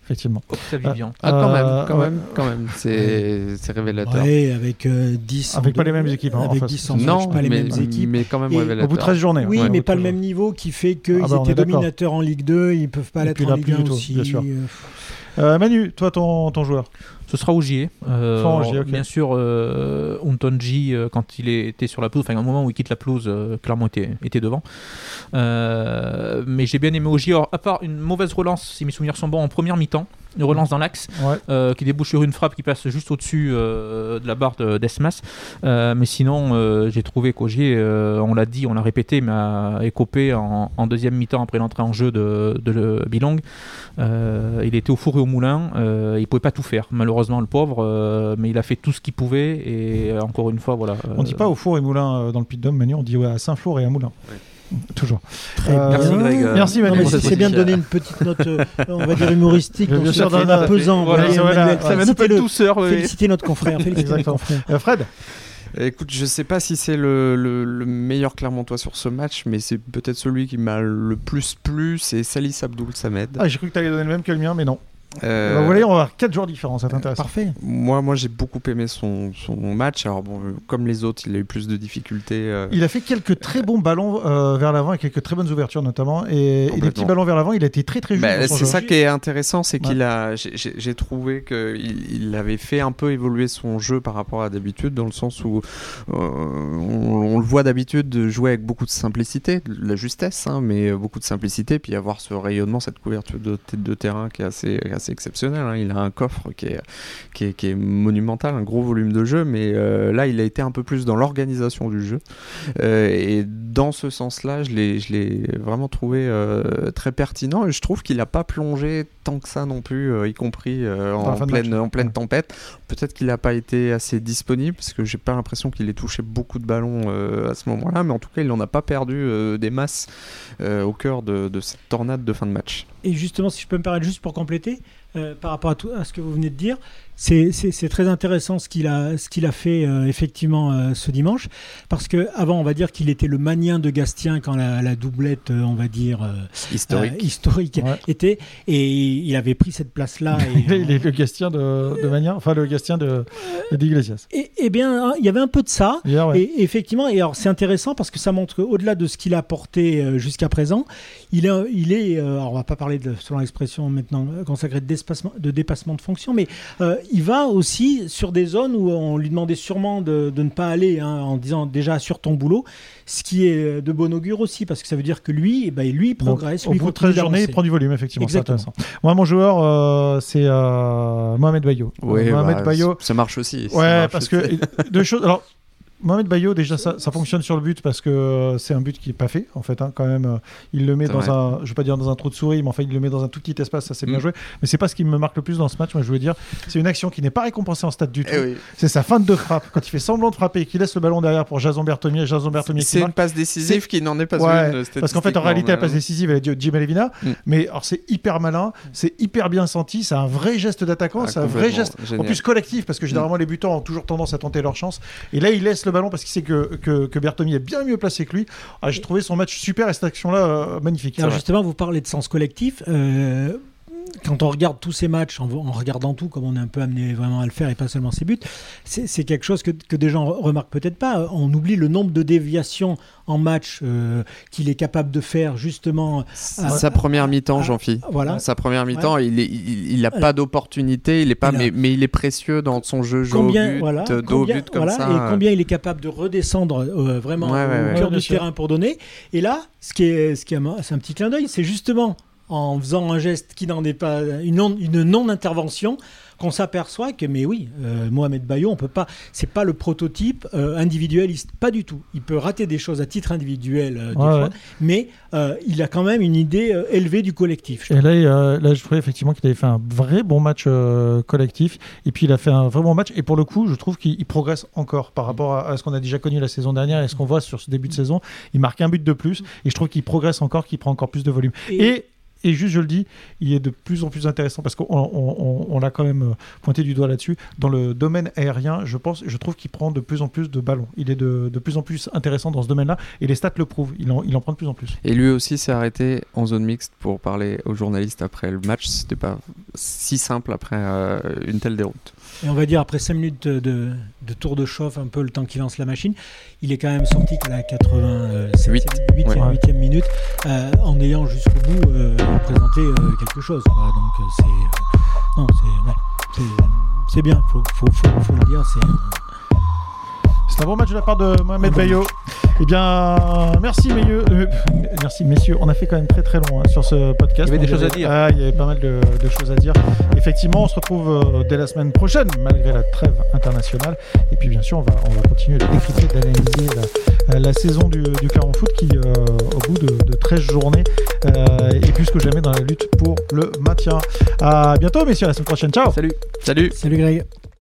Effectivement. Octave Vivian. Ah, quand même, Euh, quand même, quand même. C'est c'est révélateur. Ouais, avec euh, 10 en Avec pas deux- les mêmes équipes, hein, en avec face. 10 en non, match, pas les mais, mêmes équipes. mais quand même Et- révélateur. Au bout de 13 journées. Oui, ouais, mais pas le 13 même niveau qui fait qu'ils Ah bah, étaient dominateurs en Ligue 2, ils peuvent pas Et l'être en Ligue plus 1 du tout, aussi. bien sûr. euh, Euh, Manu, toi, ton, ton joueur Ce sera Ogier. Euh, Ogier. Bien sûr, euh, Untonji, euh, quand il était sur la pelouse, enfin, au moment où il quitte la pelouse, euh, clairement était, était devant. Mais j'ai bien aimé Ogier, Alors, à part une mauvaise relance, si mes souvenirs sont bons, en première mi-temps, une relance dans l'axe, Ouais. qui débouche sur une frappe qui passe juste au-dessus de la barre de- d'Esmas. Mais sinon, j'ai trouvé qu'Ogier, on l'a dit, on l'a répété, mais a écopé en, en deuxième mi-temps après l'entrée en jeu de, de Bilong. Il était au four et au moulin, il pouvait pas tout faire, malheureusement le pauvre, euh, mais il a fait tout ce qu'il pouvait et euh, encore une fois, voilà. On dit euh, pas au four et moulin euh, dans le Puy-de-Dôme, Manu, on dit ouais, à Saint-Flour et à Moulin. Toujours. Très Euh, bien. Merci, Greg. Merci, Manu. Non, mais pour c'est bien de donner une petite note, euh, on va dire humoristique, Bien sûr, dans la- pesant. Voilà, Voilà, voilà, un de ouais. Félicitez notre confrère. Félicitez confrère. Euh, Fred Écoute, je sais pas si c'est le, le- le meilleur Clermontois sur ce match, mais c'est peut-être celui qui m'a le plus plu, c'est Salis Abdoul Samed. Ah, j'ai cru que tu allais donner le même que le mien, mais non. Euh, Bah, vous voyez, on va avoir 4 jours différents, c'est intéressant. Parfait. moi, moi j'ai beaucoup aimé son, son match. Alors, bon, comme les autres, il a eu plus de difficultés. euh, Il a fait quelques très bons ballons euh, vers l'avant et quelques très bonnes ouvertures notamment. Et, et Complètement. petits ballons vers l'avant, il a été très très juste. Bah, c'est ça qui est intéressant, c'est Ouais. qu'il a, j'ai- trouvé qu'il il avait fait un peu évoluer son jeu par rapport à d'habitude, dans le sens où euh, on, on le voit d'habitude de jouer avec beaucoup de simplicité, de la justesse, hein, mais beaucoup de simplicité, puis avoir ce rayonnement, cette couverture de de terrain qui est assez, assez exceptionnelle. hein. Il a un coffre qui est, qui est, qui est monumental, un gros volume de jeu, mais euh, là, il a été un peu plus dans l'organisation du jeu. Euh, et dans ce sens-là, je l'ai, je l'ai vraiment trouvé euh, très pertinent. Et je trouve qu'il n'a pas plongé tant que ça non plus, euh, y compris euh, en, pleine, en pleine tempête. Peut-être qu'il n'a pas été assez disponible, parce que j'ai pas l'impression qu'il ait touché beaucoup de ballons euh, à ce moment-là. Mais en tout cas, il n'en a pas perdu euh, des masses euh, au cœur de, de cette tornade de fin de match. Et justement, si je peux me permettre juste pour compléter, euh, par rapport à, tout, ce que vous venez de dire, c'est- c'est c'est très intéressant ce qu'il a, ce qu'il a fait euh, effectivement euh, ce dimanche, parce que avant, on va dire qu'il était le magnien de Gastien quand la, la doublette, euh, on va dire euh, Historique. euh, historique Ouais. était, et il avait pris cette place-là. est le Gastien de, de Mania, enfin le Gastien de, de d'Iglesias. et, et bien, hein, il y avait un peu de ça. Hier, ouais. Et effectivement, et alors c'est intéressant parce que ça montre qu'au-delà de ce qu'il a apporté euh, jusqu'à présent, il est, il est euh, alors on va pas parler de, selon l'expression maintenant consacrée de, dépassement, de dépassement de fonction, mais euh, il va aussi sur des zones où on lui demandait sûrement de, de ne pas aller, hein, en disant déjà sur ton boulot, ce qui est de bon augure aussi parce que ça veut dire que lui, eh ben, lui il Donc, progresse, au lui il bout de continue 13 journées, il prend du volume, effectivement. C'est Exactement. intéressant. Moi, mon joueur, euh, c'est euh, Mohamed Bayo. Euh, Mohamed bah, Bayo. ça marche aussi. Ouais, marche parce aussi. que deux choses. Alors, Mohamed Bayo, déjà, ça, ça fonctionne sur le but parce que euh, c'est un but qui est pas fait, en fait. hein, quand même, euh, il le met dans vrai. un, je vais pas dire dans un trou de souris, mais enfin, il le met dans un tout petit espace. Ça, c'est bien Mm. joué. Mais c'est pas ce qui me marque le plus dans ce match. Moi, je veux dire, c'est une action qui n'est pas récompensée en stade du tout. Eh oui. C'est sa fin de frappe quand il fait semblant de frapper et qu'il laisse le ballon derrière pour Jason Bertomier. Jason Bertomier qui C'est marque. une passe décisive qui n'en est pas Ouais, une. Parce qu'en fait, en réalité, la passe décisive, elle est de Jim Elevina. Mm. Mais alors, c'est hyper malin, c'est hyper bien senti, c'est un vrai geste d'attaquant, Ah, c'est un vrai geste. En plus collectif, parce que généralement les butants ont toujours tendance à tenter leur chance. Et là, il laisse le ballon parce qu'il sait que, que, que Bertomi est bien mieux placé que lui. Ah, J'ai trouvé son match super et cette action-là euh, magnifique. Alors justement, vous parlez de sens collectif. euh, quand on regarde tous ces matchs, en, en regardant tout, comme on est un peu amené vraiment à le faire et pas seulement ses buts, c'est quelque chose que, que des gens remarquent peut-être pas. On oublie le nombre de déviations en match euh, qu'il est capable de faire justement. Sa première mi-temps, Jean-Phi. Voilà. Sa première mi-temps, il, est, il, il pas d'opportunité, il est pas, Il a- mais, mais il est précieux dans son jeu, jeu au Combien, but, voilà, dos au combien- but comme voilà, ça. et combien il est capable de redescendre euh, vraiment Ouais, ouais, au ouais. cœur Ouais, du sûr. terrain pour donner. Et là, ce qui est, ce qui est, c'est un petit clin d'œil, c'est justement en faisant un geste qui n'en est pas une, non- une non-intervention qu'on s'aperçoit que mais oui euh, Mohamed Bayo on peut pas c'est pas le prototype euh, individualiste pas du tout il peut rater des choses à titre individuel euh, des Ouais, fois, ouais. mais il a quand même une idée élevée du collectif Et là, il, là, je trouvais effectivement qu'il avait fait un vrai bon match collectif. Et puis, il a fait un vrai bon match. Et pour le coup, je trouve qu'il il progresse encore par rapport à, à ce qu'on a déjà connu la saison dernière et ce qu'on voit sur ce début de saison. Il marque un but de plus. Et je trouve qu'il progresse encore, qu'il prend encore plus de volume. Et, et juste, je le dis, il est de plus en plus intéressant parce qu'on on, on- on l'a quand même euh, pointé du doigt là-dessus. Dans le domaine aérien, je pense, je trouve qu'il prend de plus en plus de ballons. Il est de, plus en plus intéressant dans ce domaine-là et les stats le prouvent. Il en, il en prend de plus en plus. Et lui aussi s'est arrêté en zone mixte pour parler aux journalistes après le match. C'était pas si simple après euh, une telle déroute. Et on va dire après 5 minutes de, de- de tour de chauffe, un peu le temps qu'il lance la machine, il est quand même sorti qu'à la 87 Huit. 8e, Ouais. 8e minute, euh, en ayant jusqu'au bout euh, présenté euh, quelque chose. quoi. Donc euh, c'est. euh, non, c'est. ouais, c'est- c'est bien, faut, faut, faut, faut le dire. C'est, C'est un bon match de la part de Mohamed Bayo. Eh bien, merci, messieurs. euh, merci, messieurs. On a fait quand même très très long hein, sur ce podcast. Il y avait des choses à dire. Ah, il y avait pas mal de, de choses à dire. Effectivement, on se retrouve euh, dès la semaine prochaine, malgré la trêve internationale. Et puis, bien sûr, on va, on va continuer de décrypter, d'analyser la, la saison du, du Caron Foot qui, euh, au bout de, de 13 journées, euh, est plus que jamais dans la lutte pour le maintien. À bientôt, messieurs. À la semaine prochaine. Ciao. Salut Salut salut Greg.